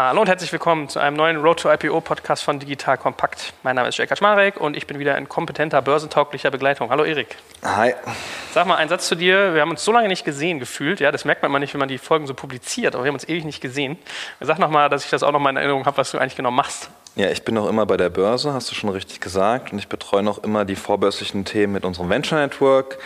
Hallo und herzlich willkommen zu einem neuen Road to IPO Podcast von Digital Kompakt. Mein Name ist Jörg Kaczmarek und ich bin wieder in kompetenter, börsentauglicher Begleitung. Hallo Erik. Hi. Sag mal einen Satz zu dir. Wir haben uns so lange nicht gesehen gefühlt. Ja, das merkt man mal nicht, wenn man die Folgen so publiziert, aber wir haben uns ewig nicht gesehen. Sag nochmal, dass ich das auch noch mal in Erinnerung habe, was du eigentlich genau machst. Ja, ich bin noch immer bei der Börse, hast du schon richtig gesagt. Und ich betreue noch immer die vorbörslichen Themen mit unserem Venture Network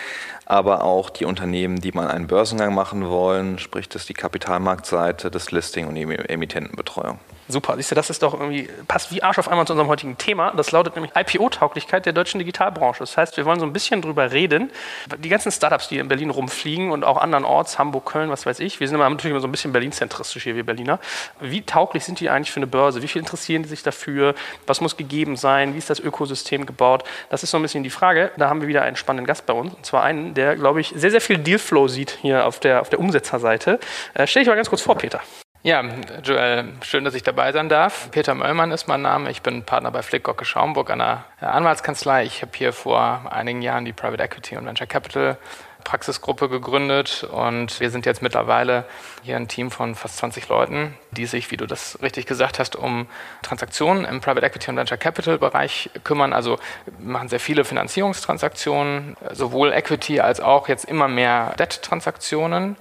aber auch die Unternehmen, die mal einen Börsengang machen wollen, sprich das die Kapitalmarktseite, das Listing und die Emittentenbetreuung. Super, siehst du, das ist doch irgendwie, passt wie Arsch auf einmal zu unserem heutigen Thema. Das lautet nämlich IPO-Tauglichkeit der deutschen Digitalbranche. Das heißt, wir wollen so ein bisschen drüber reden. Die ganzen Startups, die in Berlin rumfliegen und auch andernorts, Hamburg, Köln, was weiß ich. Wir sind immer, natürlich immer so ein bisschen Berlin-zentristisch hier, wir Berliner. Wie tauglich sind die eigentlich für eine Börse? Wie viel interessieren die sich dafür? Was muss gegeben sein? Wie ist das Ökosystem gebaut? Das ist so ein bisschen die Frage. Da haben wir wieder einen spannenden Gast bei uns. Und zwar einen, der, glaube ich, sehr, sehr viel Dealflow sieht hier auf der, auf der Umsetzerseite. Äh, stell dich mal ganz kurz vor, Peter. Ja, Joel, schön, dass ich dabei sein darf. Peter Möllmann ist mein Name. Ich bin Partner bei Flick Gocke Schaumburg, einer Anwaltskanzlei. Ich habe hier vor einigen Jahren die Private Equity und Venture Capital Praxisgruppe gegründet und wir sind jetzt mittlerweile hier ein Team von fast 20 Leuten, die sich, wie du das richtig gesagt hast, um Transaktionen im Private Equity und Venture Capital Bereich kümmern. Also machen sehr viele Finanzierungstransaktionen, sowohl Equity als auch jetzt immer mehr Debt-Transaktionen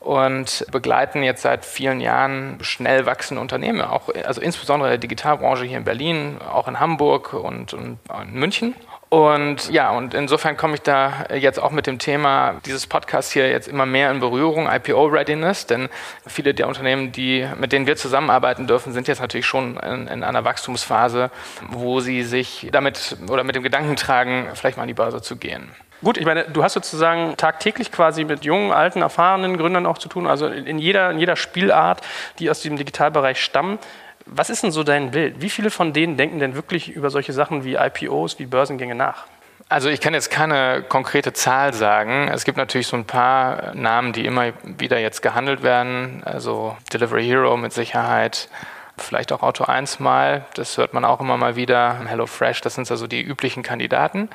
und begleiten jetzt seit vielen Jahren schnell wachsende Unternehmen, auch, also insbesondere der Digitalbranche hier in Berlin, auch in Hamburg und, und in München. Und ja, und insofern komme ich da jetzt auch mit dem Thema dieses Podcasts hier jetzt immer mehr in Berührung, IPO-Readiness, denn viele der Unternehmen, die, mit denen wir zusammenarbeiten dürfen, sind jetzt natürlich schon in, in, einer Wachstumsphase, wo sie sich damit oder mit dem Gedanken tragen, vielleicht mal an die Börse zu gehen. Gut, ich meine, du hast sozusagen tagtäglich quasi mit jungen, alten, erfahrenen Gründern auch zu tun, also in jeder, in jeder Spielart, die aus dem Digitalbereich stammen. Was ist denn so dein Bild? Wie viele von denen denken denn wirklich über solche Sachen wie IPOs, wie Börsengänge nach? Also ich kann jetzt keine konkrete Zahl sagen. Es gibt natürlich so ein paar Namen, die immer wieder jetzt gehandelt werden. Also Delivery Hero mit Sicherheit, vielleicht auch Auto 1 mal. Das hört man auch immer mal wieder. Hello Fresh, das sind also die üblichen Kandidaten.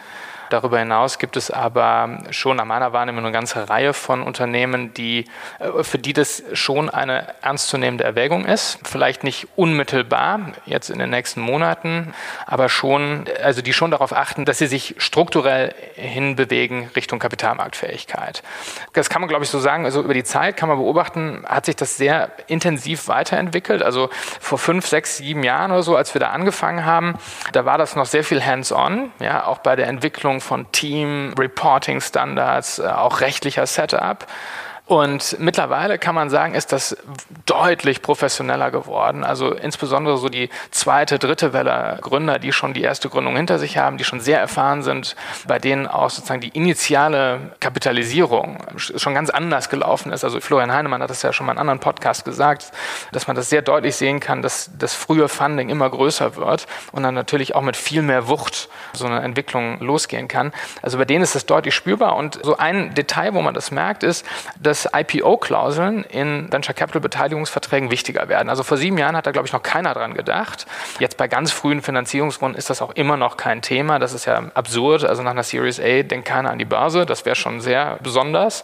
Darüber hinaus gibt es aber schon nach meiner Wahrnehmung eine ganze Reihe von Unternehmen, die, äh, für die das schon eine ernstzunehmende Erwägung ist. Vielleicht nicht unmittelbar jetzt in den nächsten Monaten, aber schon, also die schon darauf achten, dass sie sich strukturell hinbewegen Richtung Kapitalmarktfähigkeit. Das kann man, glaube ich, so sagen. Also über die Zeit kann man beobachten, hat sich das sehr intensiv weiterentwickelt. Also vor fünf, sechs, sieben Jahren oder so, als wir da angefangen haben, da war das noch sehr viel hands-on, ja, auch bei der Entwicklung von Team, Reporting-Standards, äh, auch rechtlicher Setup. Und mittlerweile kann man sagen, ist das deutlich professioneller geworden. Also insbesondere so die zweite, dritte Welle Gründer, die schon die erste Gründung hinter sich haben, die schon sehr erfahren sind, bei denen auch sozusagen die initiale Kapitalisierung schon ganz anders gelaufen ist. Also Florian Heinemann hat das ja schon mal in anderen Podcast gesagt, dass man das sehr deutlich sehen kann, dass das frühe Funding immer größer wird und dann natürlich auch mit viel mehr Wucht so eine Entwicklung losgehen kann. Also bei denen ist das deutlich spürbar. Und so ein Detail, wo man das merkt, ist, dass dass IPO-Klauseln in Venture Capital-Beteiligungsverträgen wichtiger werden. Also vor sieben Jahren hat da, glaube ich, noch keiner dran gedacht. Jetzt bei ganz frühen Finanzierungsrunden ist das auch immer noch kein Thema. Das ist ja absurd. Also nach einer Series A denkt keiner an die Börse. Das wäre schon sehr besonders.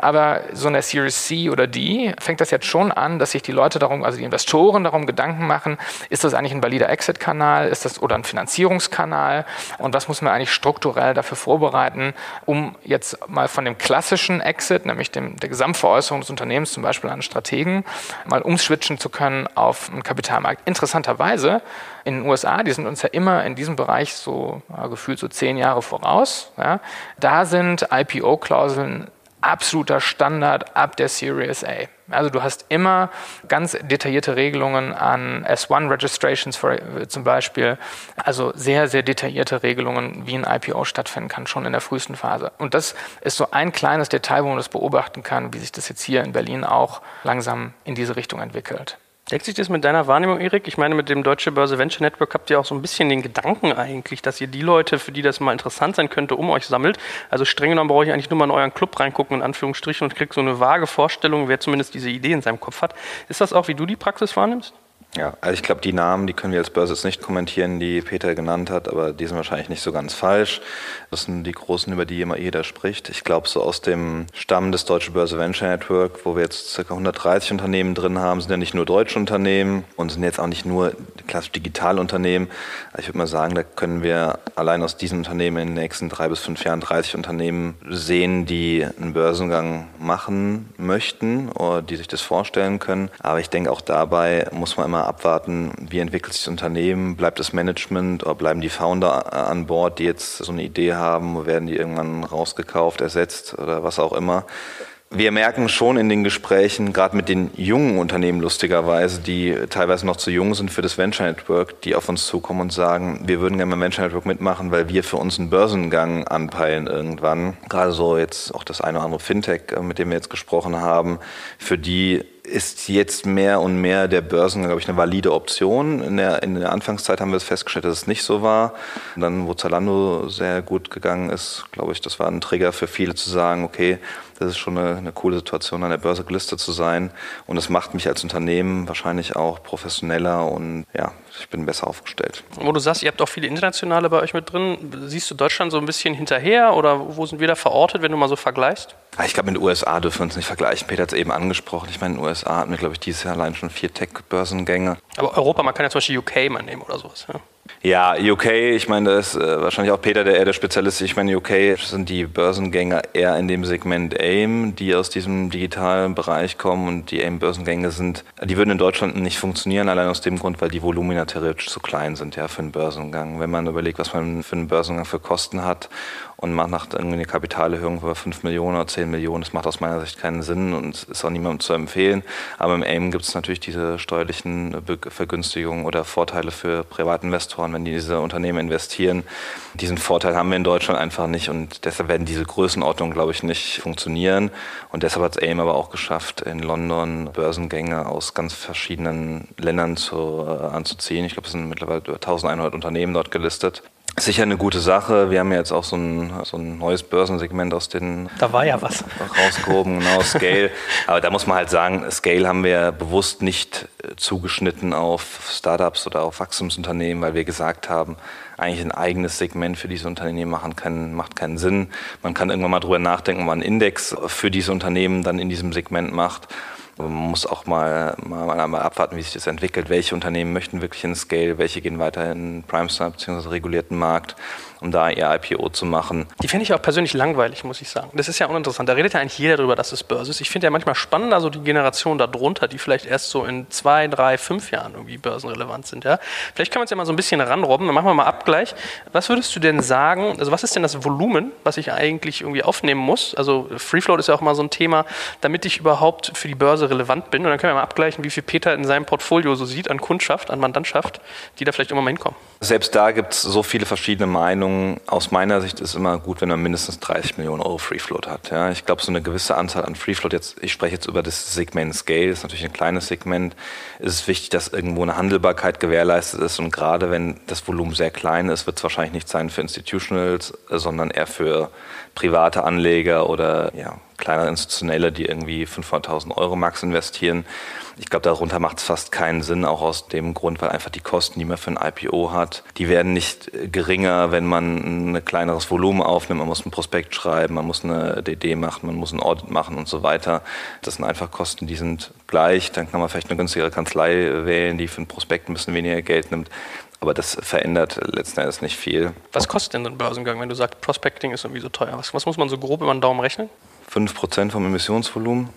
Aber so eine Series C oder D fängt das jetzt schon an, dass sich die Leute darum, also die Investoren darum Gedanken machen, ist das eigentlich ein valider Exit-Kanal? Ist das oder ein Finanzierungskanal? Und was muss man eigentlich strukturell dafür vorbereiten, um jetzt mal von dem klassischen Exit, nämlich dem, der Gesamtveräußerung des Unternehmens, zum Beispiel an Strategen, mal umswitchen zu können auf einen Kapitalmarkt. Interessanterweise in den USA, die sind uns ja immer in diesem Bereich so ja, gefühlt so zehn Jahre voraus. Ja, da sind IPO-Klauseln absoluter Standard ab der Series A. Also du hast immer ganz detaillierte Regelungen an S1 Registrations für, zum Beispiel, also sehr, sehr detaillierte Regelungen, wie ein IPO stattfinden kann, schon in der frühesten Phase. Und das ist so ein kleines Detail, wo man das beobachten kann, wie sich das jetzt hier in Berlin auch langsam in diese Richtung entwickelt. Deckt sich das mit deiner Wahrnehmung, Erik? Ich meine, mit dem Deutsche Börse Venture Network habt ihr auch so ein bisschen den Gedanken eigentlich, dass ihr die Leute, für die das mal interessant sein könnte, um euch sammelt. Also streng genommen brauche ich eigentlich nur mal in euren Club reingucken, in Anführungsstrichen, und kriege so eine vage Vorstellung, wer zumindest diese Idee in seinem Kopf hat. Ist das auch, wie du die Praxis wahrnimmst? Ja, also ich glaube, die Namen, die können wir als Börse jetzt nicht kommentieren, die Peter genannt hat, aber die sind wahrscheinlich nicht so ganz falsch. Das sind die großen, über die immer jeder spricht. Ich glaube, so aus dem Stamm des Deutsche Börse Venture Network, wo wir jetzt ca. 130 Unternehmen drin haben, sind ja nicht nur deutsche Unternehmen und sind jetzt auch nicht nur klassisch Digitalunternehmen. Ich würde mal sagen, da können wir allein aus diesen Unternehmen in den nächsten drei bis fünf Jahren 30 Unternehmen sehen, die einen Börsengang machen möchten oder die sich das vorstellen können. Aber ich denke, auch dabei muss man immer abwarten, wie entwickelt sich das Unternehmen, bleibt das Management oder bleiben die Founder an Bord, die jetzt so eine Idee haben, werden die irgendwann rausgekauft, ersetzt oder was auch immer. Wir merken schon in den Gesprächen, gerade mit den jungen Unternehmen lustigerweise, die teilweise noch zu jung sind für das Venture Network, die auf uns zukommen und sagen, wir würden gerne beim Venture Network mitmachen, weil wir für uns einen Börsengang anpeilen irgendwann. Gerade so jetzt auch das eine oder andere Fintech, äh, mit dem wir jetzt gesprochen haben, für die ist jetzt mehr und mehr der Börsen, glaube ich, eine valide Option. In der, in der Anfangszeit haben wir es festgestellt, dass es nicht so war. Und dann, wo Zalando sehr gut gegangen ist, glaube ich, das war ein Trigger für viele zu sagen, okay, das ist schon eine, eine coole Situation, an der Börse gelistet zu sein. Und es macht mich als Unternehmen wahrscheinlich auch professioneller und ja, ich bin besser aufgestellt. Wo du sagst, ihr habt auch viele internationale bei euch mit drin. Siehst du Deutschland so ein bisschen hinterher oder wo sind wir da verortet, wenn du mal so vergleichst? Ah, ich glaube, mit den USA dürfen wir uns nicht vergleichen. Peter hat es eben angesprochen. Ich meine, in den USA hatten wir, glaube ich, dieses Jahr allein schon vier Tech-Börsengänge. Aber Europa, man kann ja zum Beispiel UK mal nehmen oder sowas. Ja. Ja, UK, ich meine, da ist äh, wahrscheinlich auch Peter der eher der Spezialist. Ich meine, UK sind die Börsengänge eher in dem Segment AIM, die aus diesem digitalen Bereich kommen und die AIM-Börsengänge sind, die würden in Deutschland nicht funktionieren, allein aus dem Grund, weil die Volumina theoretisch zu klein sind, ja, für einen Börsengang. Wenn man überlegt, was man für einen Börsengang für Kosten hat und man macht irgendwie eine Kapitalerhöhung über 5 Millionen oder 10 Millionen. Das macht aus meiner Sicht keinen Sinn und ist auch niemandem zu empfehlen. Aber im AIM gibt es natürlich diese steuerlichen Vergünstigungen oder Vorteile für Privatinvestoren, wenn die diese Unternehmen investieren. Diesen Vorteil haben wir in Deutschland einfach nicht und deshalb werden diese Größenordnungen, glaube ich, nicht funktionieren. Und deshalb hat es AIM aber auch geschafft, in London Börsengänge aus ganz verschiedenen Ländern zu, äh, anzuziehen. Ich glaube, es sind mittlerweile über 1100 Unternehmen dort gelistet. Sicher eine gute Sache. Wir haben ja jetzt auch so ein, so ein neues Börsensegment aus den. Da war ja was. Rausgehoben, genau, Scale. Aber da muss man halt sagen, Scale haben wir bewusst nicht äh, zugeschnitten auf Startups oder auf Wachstumsunternehmen, weil wir gesagt haben, eigentlich ein eigenes Segment für diese Unternehmen machen kann, macht keinen Sinn. Man kann irgendwann mal drüber nachdenken, ob man einen Index für diese Unternehmen dann in diesem Segment macht. Man muss auch mal, mal, mal, abwarten, wie sich das entwickelt. Welche Unternehmen möchten wirklich in Scale, welche gehen weiter in Prime Star bzw. regulierten Markt um da ihr IPO zu machen. Die finde ich auch persönlich langweilig, muss ich sagen. Das ist ja uninteressant. Da redet ja eigentlich jeder darüber, dass es Börse ist. Ich finde ja manchmal spannender so die Generation darunter, die vielleicht erst so in zwei, drei, fünf Jahren irgendwie börsenrelevant sind. Ja? Vielleicht können wir uns ja mal so ein bisschen ranrobben. Dann machen wir mal Abgleich. Was würdest du denn sagen, also was ist denn das Volumen, was ich eigentlich irgendwie aufnehmen muss? Also Free Float ist ja auch mal so ein Thema, damit ich überhaupt für die Börse relevant bin. Und dann können wir mal abgleichen, wie viel Peter in seinem Portfolio so sieht an Kundschaft, an Mandantschaft, die da vielleicht immer mal hinkommen. Selbst da gibt es so viele verschiedene Meinungen. Aus meiner Sicht ist immer gut, wenn man mindestens 30 Millionen Euro Free Float hat. Ja, ich glaube, so eine gewisse Anzahl an Free Float, jetzt, ich spreche jetzt über das Segment Scale, das ist natürlich ein kleines Segment, ist es wichtig, dass irgendwo eine Handelbarkeit gewährleistet ist. Und gerade wenn das Volumen sehr klein ist, wird es wahrscheinlich nicht sein für Institutionals, sondern eher für private Anleger oder ja, kleinere Institutionelle, die irgendwie 500.000 Euro max investieren. Ich glaube, darunter macht es fast keinen Sinn, auch aus dem Grund, weil einfach die Kosten, die man für ein IPO hat, die werden nicht geringer, wenn man ein kleineres Volumen aufnimmt. Man muss ein Prospekt schreiben, man muss eine DD machen, man muss ein Audit machen und so weiter. Das sind einfach Kosten, die sind gleich. Dann kann man vielleicht eine günstigere Kanzlei wählen, die für ein Prospekt ein bisschen weniger Geld nimmt. Aber das verändert letzten Endes nicht viel. Was kostet denn so ein Börsengang, wenn du sagst, Prospecting ist irgendwie so teuer? Was, was muss man so grob über den Daumen rechnen? 5% vom Emissionsvolumen,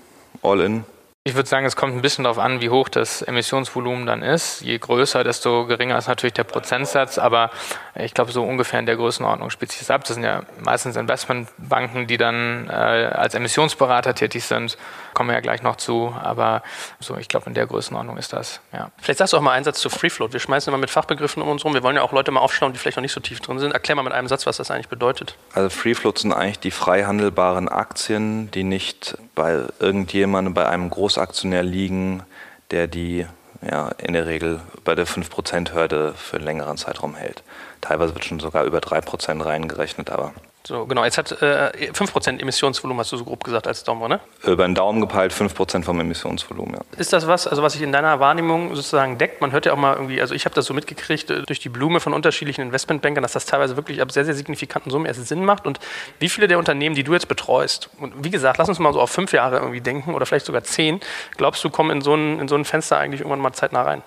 all in. Ich würde sagen, es kommt ein bisschen darauf an, wie hoch das Emissionsvolumen dann ist. Je größer, desto geringer ist natürlich der Prozentsatz. Aber ich glaube, so ungefähr in der Größenordnung spielt sich das ab. Das sind ja meistens Investmentbanken, die dann äh, als Emissionsberater tätig sind. Kommen wir ja gleich noch zu. Aber so, ich glaube, in der Größenordnung ist das. Ja. Vielleicht sagst du auch mal einen Satz zu Free Float. Wir schmeißen immer mit Fachbegriffen um uns rum. Wir wollen ja auch Leute mal aufschauen, die vielleicht noch nicht so tief drin sind. Erklär mal mit einem Satz, was das eigentlich bedeutet. Also Free Float sind eigentlich die frei handelbaren Aktien, die nicht bei irgendjemandem, bei einem Großaktionär liegen, der die ja, in der Regel bei der 5%-Hürde für einen längeren Zeitraum hält. Teilweise wird schon sogar über 3% reingerechnet, aber So, genau. Jetzt hat äh, 5% Emissionsvolumen, hast du so grob gesagt, als Daumen, ne? Über den Daumen gepeilt 5% vom Emissionsvolumen, ja. Ist das was, also was sich in deiner Wahrnehmung sozusagen deckt? Man hört ja auch mal irgendwie, also ich habe das so mitgekriegt äh, durch die Blume von unterschiedlichen Investmentbankern, dass das teilweise wirklich ab sehr, sehr signifikanten Summen erst Sinn macht. Und wie viele der Unternehmen, die du jetzt betreust, und wie gesagt, lass uns mal so auf fünf Jahre irgendwie denken oder vielleicht sogar zehn, glaubst du, kommen in so ein, in so ein Fenster eigentlich irgendwann mal zeitnah rein?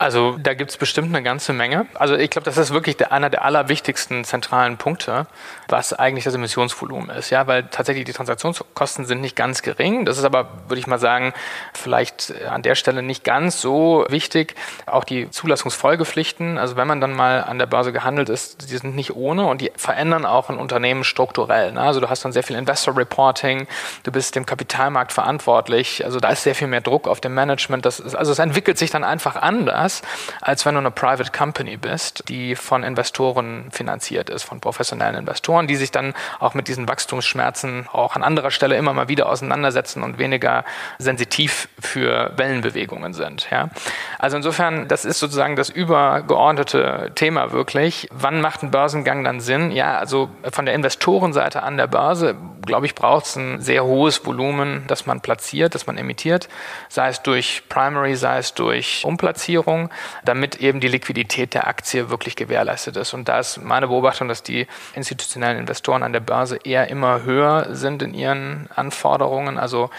Also da gibt es bestimmt eine ganze Menge. Also ich glaube, das ist wirklich der, einer der allerwichtigsten zentralen Punkte, was eigentlich das Emissionsvolumen ist. Ja, weil tatsächlich die Transaktionskosten sind nicht ganz gering. Das ist aber, würde ich mal sagen, vielleicht an der Stelle nicht ganz so wichtig. Auch die Zulassungsfolgepflichten, also wenn man dann mal an der Börse gehandelt ist, die sind nicht ohne und die verändern auch ein Unternehmen strukturell. Ne? Also du hast dann sehr viel Investor Reporting, du bist dem Kapitalmarkt verantwortlich. Also da ist sehr viel mehr Druck auf dem Management. Das ist, also es entwickelt sich dann einfach anders anders, als wenn du eine Private Company bist, die von Investoren finanziert ist, von professionellen Investoren, die sich dann auch mit diesen Wachstumsschmerzen auch an anderer Stelle immer mal wieder auseinandersetzen und weniger sensitiv für Wellenbewegungen sind. Ja? Also insofern, das ist sozusagen das übergeordnete Thema wirklich. Wann macht ein Börsengang dann Sinn? Ja, also von der Investorenseite an der Börse, glaube ich, braucht es ein sehr hohes Volumen, das man platziert, das man emittiert, sei es durch Primary, sei es durch Umplatzierung. Währung, damit eben die Liquidität der Aktie wirklich gewährleistet ist. Und da ist meine Beobachtung, dass die institutionellen Investoren an der Börse eher immer höher sind in ihren Anforderungen. Also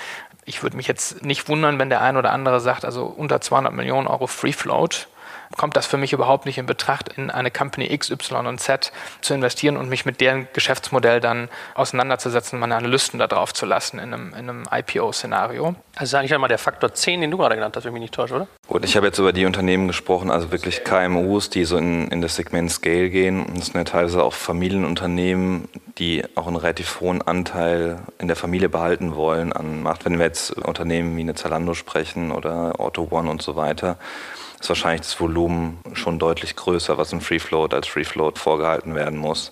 ich würde mich jetzt nicht wundern, wenn der ein oder andere sagt, also unter 200 Millionen Euro Free Float kommt das für mich überhaupt nicht in Betracht, in eine Company X, Y und Z zu investieren und mich mit deren Geschäftsmodell dann auseinanderzusetzen, meine Analysten da drauf zu lassen in einem, in einem IPO-Szenario. Das ist eigentlich einmal der Faktor 10, den du gerade genannt hast, wenn ich mich nicht täusche, oder? Gut, ich habe jetzt über die Unternehmen gesprochen, also wirklich KMUs, die so in, in das Segment Scale gehen. Und das sind ja teilweise auch Familienunternehmen, die auch einen relativ hohen Anteil in der Familie behalten wollen an Macht. Wenn wir jetzt Unternehmen wie eine Zalando sprechen oder Auto One und so weiter, ist wahrscheinlich das Volumen schon deutlich größer, was im Free Float als Free Float vorgehalten werden muss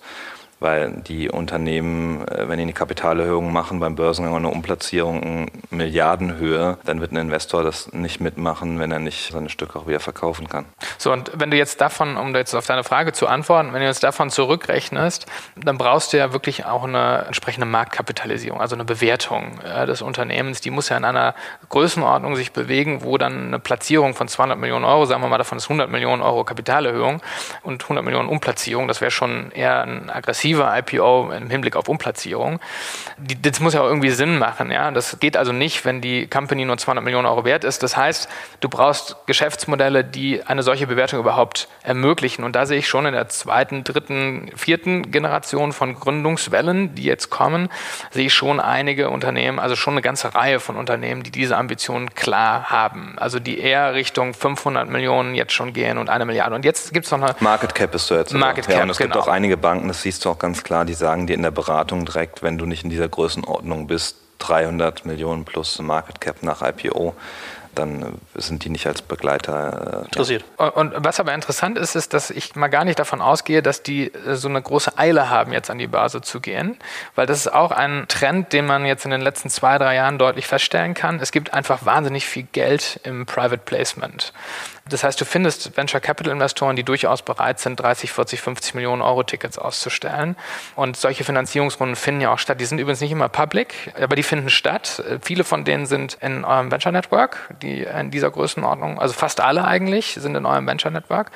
weil die Unternehmen, äh, wenn die eine Kapitalerhöhung machen beim Börsengang oder eine Umplatzierung in Milliardenhöhe, dann wird ein Investor das nicht mitmachen, wenn er nicht seine Stücke auch wieder verkaufen kann. So, und wenn du jetzt davon, um jetzt auf deine Frage zu antworten, wenn du jetzt davon zurückrechnest, dann brauchst du ja wirklich auch eine entsprechende Marktkapitalisierung, also eine Bewertung ja, des Unternehmens. Die muss ja in einer Größenordnung sich bewegen, wo dann eine Platzierung von 200 Millionen Euro, sagen wir mal, davon ist 100 Millionen Euro Kapitalerhöhung und 100 Millionen Umplatzierung, das wäre schon eher ein aggressiv aggressiver IPO im Hinblick auf Umplatzierung. Die, das muss ja auch irgendwie Sinn machen. Ja? Das geht also nicht, wenn die Company nur 200 Millionen Euro wert ist. Das heißt, du brauchst Geschäftsmodelle, die eine solche Bewertung überhaupt ermöglichen. Und da sehe ich schon in der zweiten, dritten, vierten Generation von Gründungswellen, die jetzt kommen, sehe ich schon einige Unternehmen, also schon eine ganze Reihe von Unternehmen, die diese Ambitionen klar haben. Also die eher Richtung 500 Millionen jetzt schon gehen und eine Milliarde. Und jetzt gibt es noch eine... Market Cap ist du jetzt. Market Cap, ja, und es genau. gibt auch einige Banken, das siehst du auch auch ganz klar, die sagen dir in der Beratung direkt, wenn du nicht in dieser Größenordnung bist, 300 Millionen plus Market Cap nach IPO, dann äh, sind die nicht als Begleiter äh, interessiert. Ja. Und, was aber interessant ist, ist, dass ich mal gar nicht davon ausgehe, dass die äh, so eine große Eile haben, jetzt an die Börse zu gehen, weil das ist auch ein Trend, den man jetzt in den letzten zwei, drei Jahren deutlich feststellen kann. Es gibt einfach wahnsinnig viel Geld im Private Placement. Das heißt, du findest Venture Capital Investoren, die durchaus bereit sind, 30, 40, 50 Millionen Euro Tickets auszustellen. Und solche Finanzierungsrunden finden ja auch statt. Die sind übrigens nicht immer public, aber die finden statt. Viele von denen sind in eurem Venture Network, die in dieser Größenordnung, also fast alle eigentlich, sind in eurem Venture Network.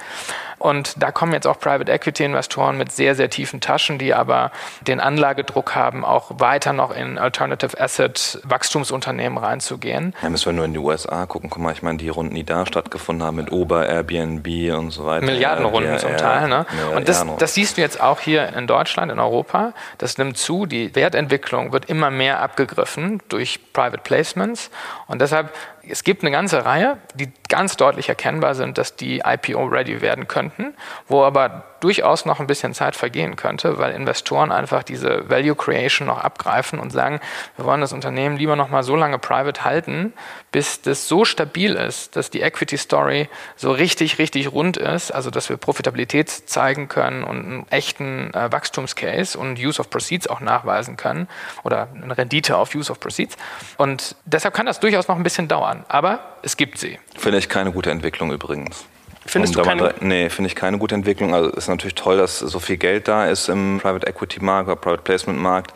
Und da kommen jetzt auch Private Equity Investoren mit sehr, sehr tiefen Taschen, die aber den Anlagedruck haben, auch weiter noch in Alternative Asset Wachstumsunternehmen reinzugehen. Ja, müssen wir nur in die USA gucken. Guck mal, ich meine, die Runden, die da stattgefunden haben mit Uber, Airbnb und so weiter. Milliardenrunden ja, zum Teil. Ne? Und das, das siehst du jetzt auch hier in Deutschland, in Europa. Das nimmt zu. Die Wertentwicklung wird immer mehr abgegriffen durch Private Placements. Und deshalb es gibt eine ganze Reihe, die ganz deutlich erkennbar sind, dass die IPO-ready werden könnten, wo aber durchaus noch ein bisschen Zeit vergehen könnte, weil Investoren einfach diese Value Creation noch abgreifen und sagen, wir wollen das Unternehmen lieber noch mal so lange private halten, bis das so stabil ist, dass die Equity Story so richtig, richtig rund ist, also dass wir Profitabilität zeigen können und einen echten äh, Wachstumscase und Use of Proceeds auch nachweisen können oder eine Rendite auf Use of Proceeds. Und deshalb kann das durchaus noch ein bisschen dauern, aber es gibt sie. Finde ich keine gute Entwicklung übrigens. Findest du keine? Nee, finde ich keine gute Entwicklung. Also ist natürlich toll, dass so viel Geld da ist im Private Equity Markt oder Private Placement Markt.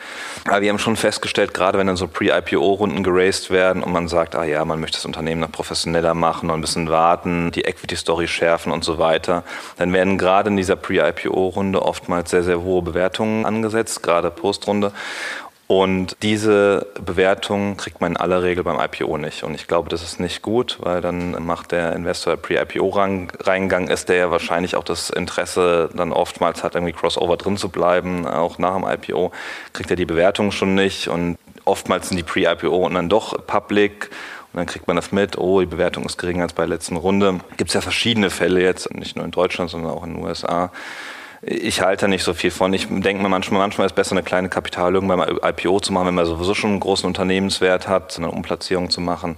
Aber wir haben schon festgestellt, gerade wenn dann so Pre-IPO-Runden geraced werden und man sagt, ah ja, man möchte das Unternehmen noch professioneller machen, noch ein bisschen warten, die Equity-Story schärfen und so weiter, dann werden gerade in dieser Pre-IPO-Runde oftmals sehr, sehr hohe Bewertungen angesetzt, gerade Postrunde. Und diese Bewertung kriegt man in aller Regel beim IPO nicht. Und ich glaube, das ist nicht gut, weil dann macht der Investor Pre-IPO-Reingang ist, der ja wahrscheinlich auch das Interesse dann oftmals hat, irgendwie Crossover drin zu bleiben, auch nach dem IPO, kriegt er die Bewertung schon nicht. Und oftmals sind die Pre-IPO und dann doch public. Und dann kriegt man das mit, oh, die Bewertung ist geringer als bei der letzten Runde. Gibt es ja verschiedene Fälle jetzt, nicht nur in Deutschland, sondern auch in den USA ich halte nicht so viel von. Ich denke mir manchmal, manchmal ist es besser, eine kleine Kapitalerhöhung beim IPO zu machen, wenn man sowieso schon einen großen Unternehmenswert hat, eine Umplatzierung zu machen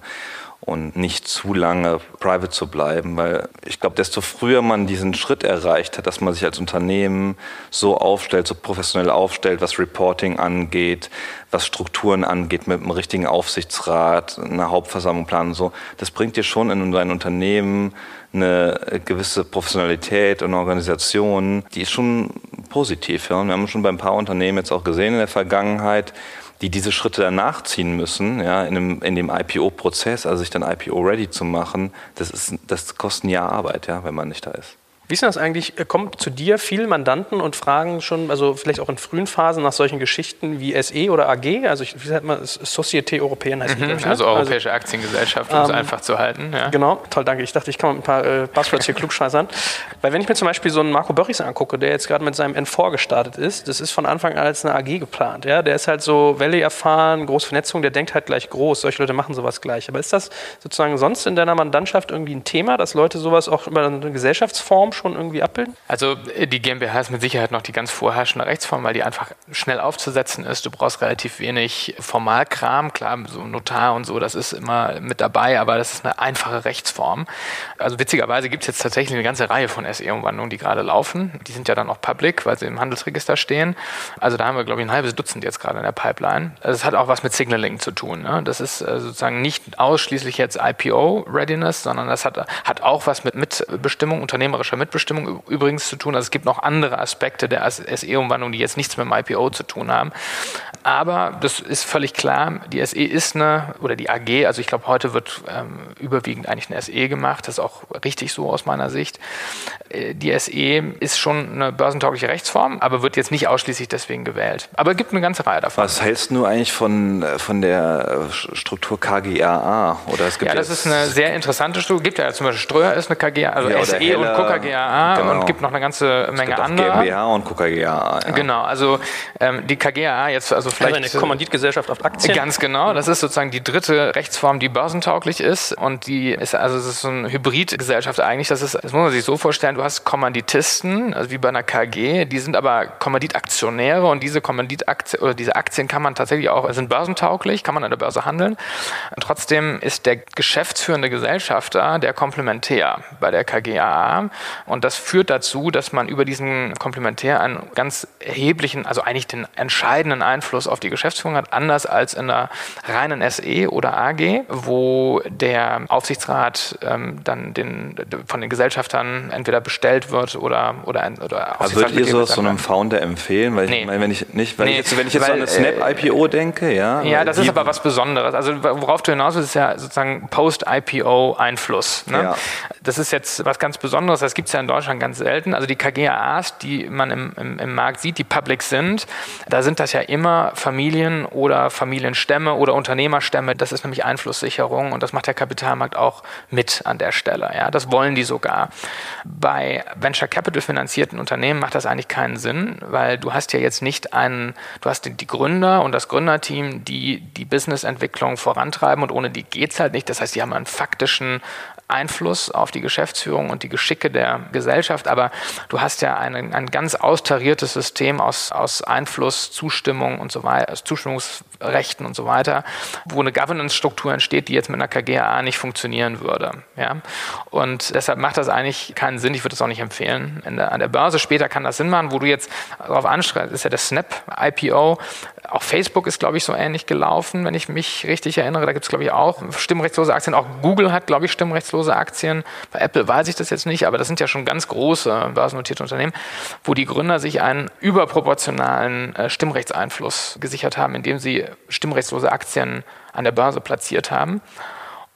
und nicht zu lange private zu bleiben, weil ich glaube, desto früher man diesen Schritt erreicht hat, dass man sich als Unternehmen so aufstellt, so professionell aufstellt, was Reporting angeht, was Strukturen angeht, mit einem richtigen Aufsichtsrat, einer Hauptversammlung planen, so, das bringt dir schon in dein Unternehmen eine gewisse Professionalität und Organisation, die ist schon positiv. Ja. Und wir haben schon bei ein paar Unternehmen jetzt auch gesehen in der Vergangenheit, die diese Schritte dann nachziehen müssen, ja, in dem, in dem IPO-Prozess, also sich dann IPO-ready zu machen, das, ist, das kostet ein Jahr Arbeit, ja, wenn man nicht da ist. Wie ist das eigentlich? Äh, kommen zu dir viele Mandanten und fragen schon, also vielleicht auch in frühen Phasen nach solchen Geschichten wie SE oder AG? Also ich, wie sagt man, Société Européenne heißt mhm, die, Also Europäische also, Aktiengesellschaft, um ähm, es einfach zu halten. Ja. Genau, toll, danke. Ich dachte, ich kann mit ein paar äh, Buzzwords hier klugscheißern. Weil wenn ich mir zum Beispiel so einen Marco Börries angucke, der jetzt gerade mit seinem N4 gestartet ist, das ist von Anfang an als eine AG geplant. Ja? Der ist halt so Welle erfahren, große Vernetzung, der denkt halt gleich groß. Solche Leute machen sowas gleich. Aber ist das sozusagen sonst in deiner Mandantschaft irgendwie ein Thema, dass Leute sowas auch über eine Gesellschaftsform schon irgendwie abbilden? Also äh, die GmbH ist mit Sicherheit noch die ganz vorherrschende Rechtsform, weil die einfach schnell aufzusetzen ist. Du brauchst relativ wenig Formalkram. Klar, so Notar und so, das ist immer mit dabei, aber das ist eine einfache Rechtsform. Also witzigerweise gibt es jetzt tatsächlich eine ganze Reihe von SE-Umwandlungen, die gerade laufen. Die sind ja dann auch public, weil sie im Handelsregister stehen. Also da haben wir, glaube ich, ein halbes Dutzend jetzt gerade in der Pipeline. Also es hat auch was mit Signaling zu tun. Ne? Das ist äh, sozusagen nicht ausschließlich jetzt IPO-Readiness, sondern das hat, hat auch was mit Mitbestimmung, unternehmerischer Mitbestimmung übrigens übrigens zu tun. Also es gibt noch andere Aspekte der SE-Umwandlung, die jetzt nichts mit dem IPO zu tun haben. Aber das ist völlig klar, die SE ist eine, oder die AG, also ich glaube, heute wird ähm, überwiegend eigentlich eine SE gemacht, das ist auch richtig so aus meiner Sicht. Äh, die SE ist schon eine börsentaugliche Rechtsform, aber wird jetzt nicht ausschließlich deswegen gewählt. Aber es gibt eine ganze Reihe davon. Was hältst du eigentlich von, äh, von der Struktur KGAA? Oder es gibt ja, das ist eine sehr interessante Struktur. Es gibt ja zum Beispiel Ströer ist eine KGAA, also ja, SE Heller, und KGAA genau. und gibt noch eine ganze Menge es gibt andere. GmbH und KGAA. Ja. Genau, also ähm, die KGAA jetzt, also vielleicht. Also eine Kommanditgesellschaft auf Aktien. Ganz genau, das ist sozusagen die dritte Rechtsform, die börsentauglich ist und die ist, also es ist so eine Hybridgesellschaft eigentlich. Das, ist, das muss man sich so vorstellen, du hast Kommanditisten, also wie bei einer KG, die sind aber Kommanditaktionäre und diese Kommanditaktien oder diese Aktien kann man tatsächlich auch, sind börsentauglich, kann man an der Börse handeln. Und trotzdem ist der geschäftsführende Gesellschafter der Komplementär bei der KGAA und das führt dazu, dass man über diesen Komplementär einen ganz erheblichen, also eigentlich den entscheidenden Einfluss auf die Geschäftsführung hat, anders als in der reinen SE oder AG, wo der Aufsichtsrat ähm, dann den, von den Gesellschaftern entweder bestellt wird oder oder, oder also Würdet ihr so so einem Founder empfehlen? Weil nee. ich meine, wenn ich nicht, nee, ich jetzt, wenn ich jetzt weil, an eine Snap IPO denke, ja. Ja, das ist aber was Besonderes. Also worauf du hinaus willst, ist ja sozusagen Post-IPO-Einfluss. Ne? Ja. Das ist jetzt was ganz Besonderes. Das gibt es ja in Deutschland ganz selten. Also die KGAAs, die man im, im, im Markt sieht, die public sind, da sind das ja immer Familien oder Familienstämme oder Unternehmerstämme. Das ist nämlich Einflusssicherung und das macht der Kapitalmarkt auch mit an der Stelle. Ja, das wollen die sogar. Bei Venture Capital finanzierten Unternehmen macht das eigentlich keinen Sinn, weil du hast ja jetzt nicht einen, du hast die Gründer und das Gründerteam, die die Businessentwicklung vorantreiben und ohne die geht es halt nicht. Das heißt, die haben einen faktischen Einfluss auf die Geschäftsführung und die Geschicke der Gesellschaft, aber du hast ja ein, ein ganz austariertes System aus, aus Einfluss, Zustimmung und so weiter, Zustimmungs Rechten und so weiter, wo eine Governance-Struktur entsteht, die jetzt mit einer KGA nicht funktionieren würde. Ja? Und deshalb macht das eigentlich keinen Sinn. Ich würde das auch nicht empfehlen. Der, an der Börse später kann das Sinn machen, wo du jetzt darauf anschreibst, ist ja das Snap-IPO. Auch Facebook ist, glaube ich, so ähnlich gelaufen, wenn ich mich richtig erinnere. Da gibt es, glaube ich, auch stimmrechtslose Aktien. Auch Google hat, glaube ich, stimmrechtslose Aktien. Bei Apple weiß ich das jetzt nicht, aber das sind ja schon ganz große börsennotierte Unternehmen, wo die Gründer sich einen überproportionalen äh, Stimmrechtseinfluss gesichert haben, indem sie stimmrechtslose Aktien an der Börse platziert haben.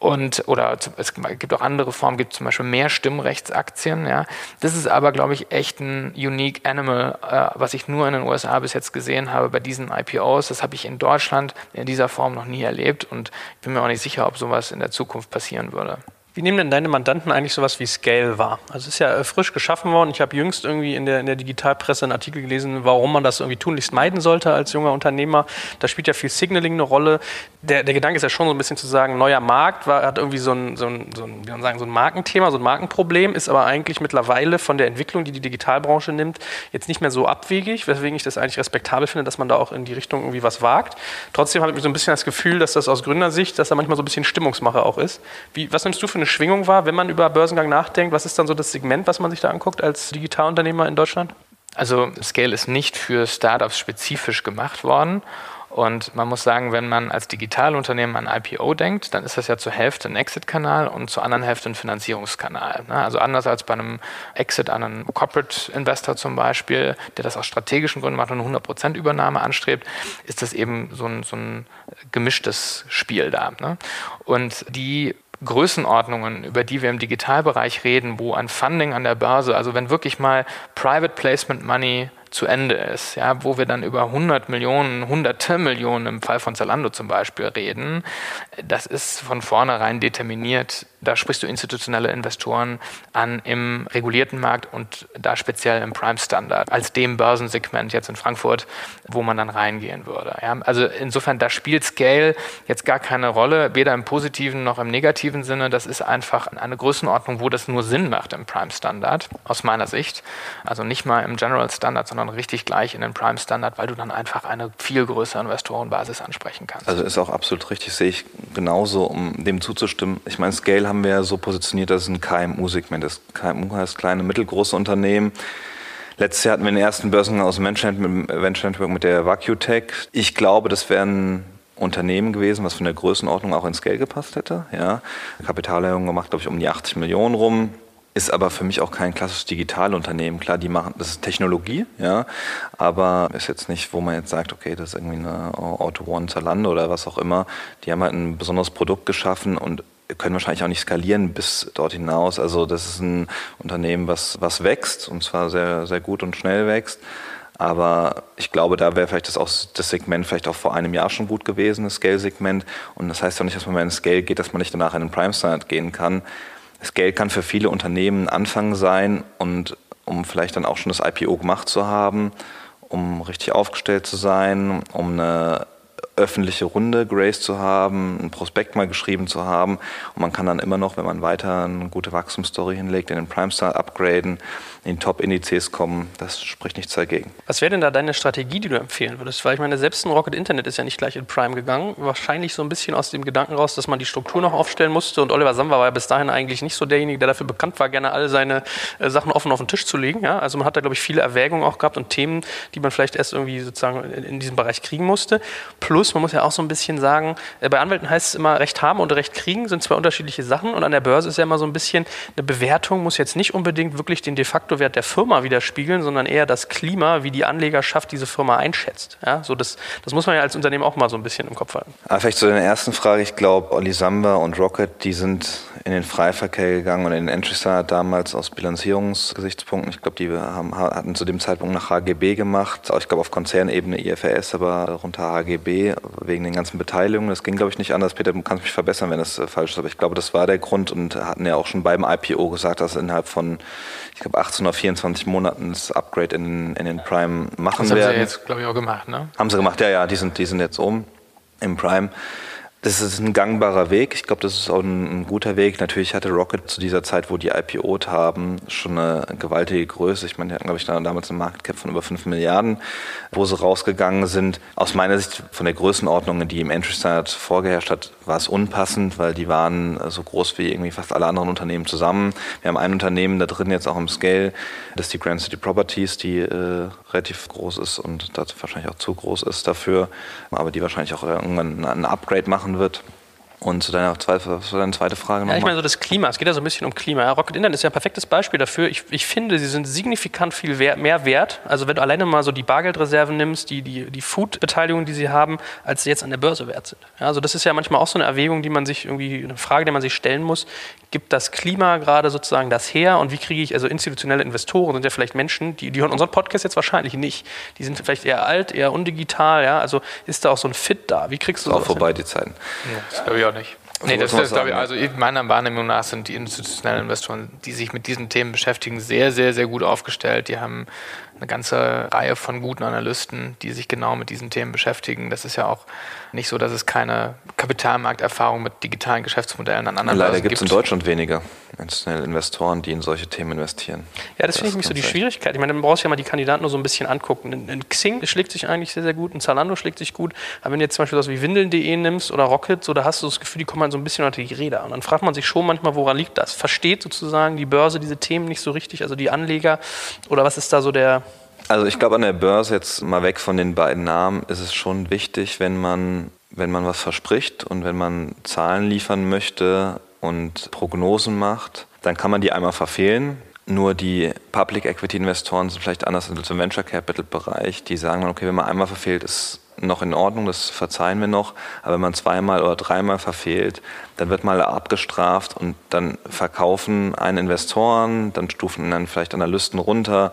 Und, oder es gibt auch andere Formen, gibt zum Beispiel mehr Stimmrechtsaktien. Ja. Das ist aber, glaube ich, echt ein unique animal, äh, was ich nur in den USA bis jetzt gesehen habe bei diesen IPOs. Das habe ich in Deutschland in dieser Form noch nie erlebt und ich bin mir auch nicht sicher, ob sowas in der Zukunft passieren würde. Wie nehmen denn deine Mandanten eigentlich sowas wie Scale wahr? Also es ist ja äh, frisch geschaffen worden. Ich habe jüngst irgendwie in der, in der Digitalpresse einen Artikel gelesen, warum man das irgendwie tunlichst meiden sollte als junger Unternehmer. Da spielt ja viel Signaling eine Rolle. Der, der Gedanke ist ja schon so ein bisschen zu sagen, neuer Markt war, hat irgendwie so ein, so, ein, so, ein, wie man sagen, so ein Markenthema, so ein Markenproblem, ist aber eigentlich mittlerweile von der Entwicklung, die die Digitalbranche nimmt, jetzt nicht mehr so abwegig, weswegen ich das eigentlich respektabel finde, dass man da auch in die Richtung irgendwie was wagt. Trotzdem habe ich so ein bisschen das Gefühl, dass das aus Gründersicht, dass da manchmal so ein bisschen Stimmungsmache auch ist. Wie, was nimmst du für eine Schwingung war, wenn man über Börsengang nachdenkt? Was ist dann so das Segment, was man sich da anguckt als Digitalunternehmer in Deutschland? Also Scale ist nicht für Startups spezifisch gemacht worden. Und man muss sagen, wenn man als Digitalunternehmen an IPO denkt, dann ist das ja zur Hälfte ein Exit-Kanal und zur anderen Hälfte ein Finanzierungskanal. Ne? Also anders als bei einem Exit an einen Corporate-Investor zum Beispiel, der das aus strategischen Gründen macht und eine 100% Übernahme anstrebt, ist das eben so ein, so ein gemischtes Spiel da. Ne? Und die Größenordnungen, über die wir im Digitalbereich reden, wo ein Funding an der Börse, also wenn wirklich mal Private Placement Money zu Ende ist, ja, wo wir dann über 100 Millionen, hunderte Millionen im Fall von Zalando zum Beispiel reden, das ist von vornherein determiniert. Da sprichst du institutionelle Investoren an im regulierten Markt und da speziell im Prime Standard als dem Börsensegment jetzt in Frankfurt, wo man dann reingehen würde. Ja. Also insofern, da spielt Scale jetzt gar keine Rolle, weder im positiven noch im negativen Sinne. Das ist einfach eine Größenordnung, wo das nur Sinn macht im Prime Standard, aus meiner Sicht. Also nicht mal im General Standard, sondern sondern richtig gleich in den Prime Standard, weil du dann einfach eine viel größere Investorenbasis ansprechen kannst. Also ist auch absolut richtig, sehe ich genauso, um dem zuzustimmen. Ich meine, Scale haben wir ja so positioniert, dass es ein KMU-Segment ist. KMU heißt kleine, mittelgroße Unternehmen. Letztes Jahr hatten wir den ersten Börsengang aus dem Venture Network mit der VacuTech. Ich glaube, das wären Unternehmen gewesen, was von der Größenordnung auch ins Scale gepasst hätte. Ja. Kapitalerhöhung gemacht, glaube ich, um die 80 Millionen rum ist aber für mich auch kein klassisches Digitalunternehmen. Klar, die machen, das ist Technologie, ja, aber ist jetzt nicht, wo man jetzt sagt, okay, das ist irgendwie eine Auto One Zalando oder was auch immer. Die haben halt ein besonderes Produkt geschaffen und können wahrscheinlich auch nicht skalieren bis dort hinaus. Also das ist ein Unternehmen, was, was wächst und zwar sehr, sehr gut und schnell wächst. Aber ich glaube, da wäre vielleicht das, auch, das Segment vielleicht auch vor einem Jahr schon gut gewesen, das Scale-Segment. Und das heißt ja nicht, dass man, wenn in Scale geht, dass man nicht danach in den Prime-Standard gehen kann. Das Geld kann für viele Unternehmen ein Anfang sein und um vielleicht dann auch schon das IPO gemacht zu haben, um richtig aufgestellt zu sein, um eine öffentliche Runde Grace zu haben, ein Prospekt mal geschrieben zu haben und man kann dann immer noch, wenn man weiter eine gute Wachstumsstory hinlegt, in den Prime Star upgraden in Top-Indizes kommen, das spricht nichts dagegen. Was wäre denn da deine Strategie, die du empfehlen würdest? Weil ich meine, selbst ein Rocket Internet ist ja nicht gleich in Prime gegangen. Wahrscheinlich so ein bisschen aus dem Gedanken raus, dass man die Struktur noch aufstellen musste. Und Oliver Samba war ja bis dahin eigentlich nicht so derjenige, der dafür bekannt war, gerne alle seine äh, Sachen offen auf den Tisch zu legen. Ja? Also man hat da, glaube ich, viele Erwägungen auch gehabt und Themen, die man vielleicht erst irgendwie sozusagen in, in diesem Bereich kriegen musste. Plus, man muss ja auch so ein bisschen sagen, äh, bei Anwälten heißt es immer, Recht haben und Recht kriegen sind zwei unterschiedliche Sachen. Und an der Börse ist ja immer so ein bisschen, eine Bewertung muss jetzt nicht unbedingt wirklich den de facto Wert der Firma widerspiegeln, sondern eher das Klima, wie die Anlegerschaft diese Firma einschätzt. Ja, so das, das muss man ja als Unternehmen auch mal so ein bisschen im Kopf halten. Aber vielleicht zu der ersten Frage. Ich glaube, Olli Samba und Rocket, die sind in den Freiverkehr gegangen und in den Entry damals aus Bilanzierungsgesichtspunkten. Ich glaube, die haben, hatten zu dem Zeitpunkt nach HGB gemacht. Ich glaube, auf Konzernebene IFRS, aber runter HGB wegen den ganzen Beteiligungen. Das ging, glaube ich, nicht anders. Peter, du kannst mich verbessern, wenn das äh, falsch ist. Aber ich glaube, das war der Grund und hatten ja auch schon beim IPO gesagt, dass innerhalb von, ich glaube, 18 oder 24 Monaten das Upgrade in, in den Prime machen das werden. haben sie jetzt, glaube ich, auch gemacht, ne? Haben sie gemacht, ja, ja, die sind, die sind jetzt oben im Prime. Das ist ein gangbarer Weg. Ich glaube, das ist auch ein, ein, guter Weg. Natürlich hatte Rocket zu dieser Zeit, wo die IPOt haben, schon eine gewaltige Größe. Ich meine, die hatten, glaube ich, damals eine Marktcap von über 5 Milliarden, wo sie rausgegangen sind. Aus meiner Sicht von der Größenordnung, die im Entry Standard vorgeherrscht hat, war es unpassend, weil die waren so groß wie irgendwie fast alle anderen Unternehmen zusammen. Wir haben ein Unternehmen da drin jetzt auch im Scale, das ist die Grand City Properties, die äh, relativ groß ist und das wahrscheinlich auch zu groß ist dafür, aber die wahrscheinlich auch irgendwann ein Upgrade machen wird. Und zu deiner, zweite, zu deiner Frage nochmal. Ja, ich meine so das Klima, es geht ja so ein bisschen um Klima. Ja, Rocket Internet ist ja ein perfektes Beispiel dafür. Ich, ich finde, sie sind signifikant viel wert, mehr wert. Also wenn du alleine mal so die Bargeldreserven nimmst, die, die, die Food-Beteiligung, die sie haben, als sie jetzt an der Börse wert sind. Ja, also das ist ja manchmal auch so eine Erwägung, die man sich irgendwie, eine Frage, die man sich stellen muss. Gibt das Klima gerade sozusagen das her und wie kriege ich, also institutionelle Investoren sind ja vielleicht Menschen, die, die hören unseren Podcast jetzt wahrscheinlich nicht. Die sind vielleicht eher alt, eher undigital, ja. Also ist da auch so ein Fit da? Wie kriegst du das? Auch vorbei die Zeiten. Ja, das glaube ich auch nicht. Nee, das, das glaube ich, also meiner Wahrnehmung nach sind die institutionellen Investoren, die sich mit diesen Themen beschäftigen, sehr, sehr, sehr gut aufgestellt. Die haben eine ganze Reihe von guten Analysten, die sich genau mit diesen Themen beschäftigen. Das ist ja auch nicht so, dass es keine Kapitalmarkterfahrung mit digitalen Geschäftsmodellen an anderen Leider gibt es in Deutschland weniger institutionelle Investoren, die in solche Themen investieren. Ja, das, das finde ich nämlich so die Schwierigkeit. Ich meine, man braucht ja mal die Kandidaten nur so ein bisschen angucken. Ein, ein Xing schlägt sich eigentlich sehr, sehr gut, ein Zalando schlägt sich gut. Aber wenn du jetzt zum Beispiel das wie Windeln.de nimmst oder Rocket, so, da hast du das Gefühl, die kommen halt so ein bisschen unter die Räder. Und dann fragt man sich schon manchmal, woran liegt das? Versteht sozusagen die Börse diese Themen nicht so richtig, also die Anleger? Oder was ist da so der, also ich glaube, an der Börse, jetzt mal weg von den beiden Namen, ist es schon wichtig, wenn man, wenn man was verspricht und wenn man Zahlen liefern möchte und Prognosen macht, dann kann man die einmal verfehlen. Nur die Public Equity Investoren sind vielleicht anders als im Venture Capital Bereich. Die sagen okay, wenn man einmal verfehlt, ist noch in Ordnung, das verzeihen wir noch. Aber wenn man zweimal oder dreimal verfehlt, dann wird mal abgestraft und dann verkaufen einen Investoren, dann stufen dann vielleicht Analysten runter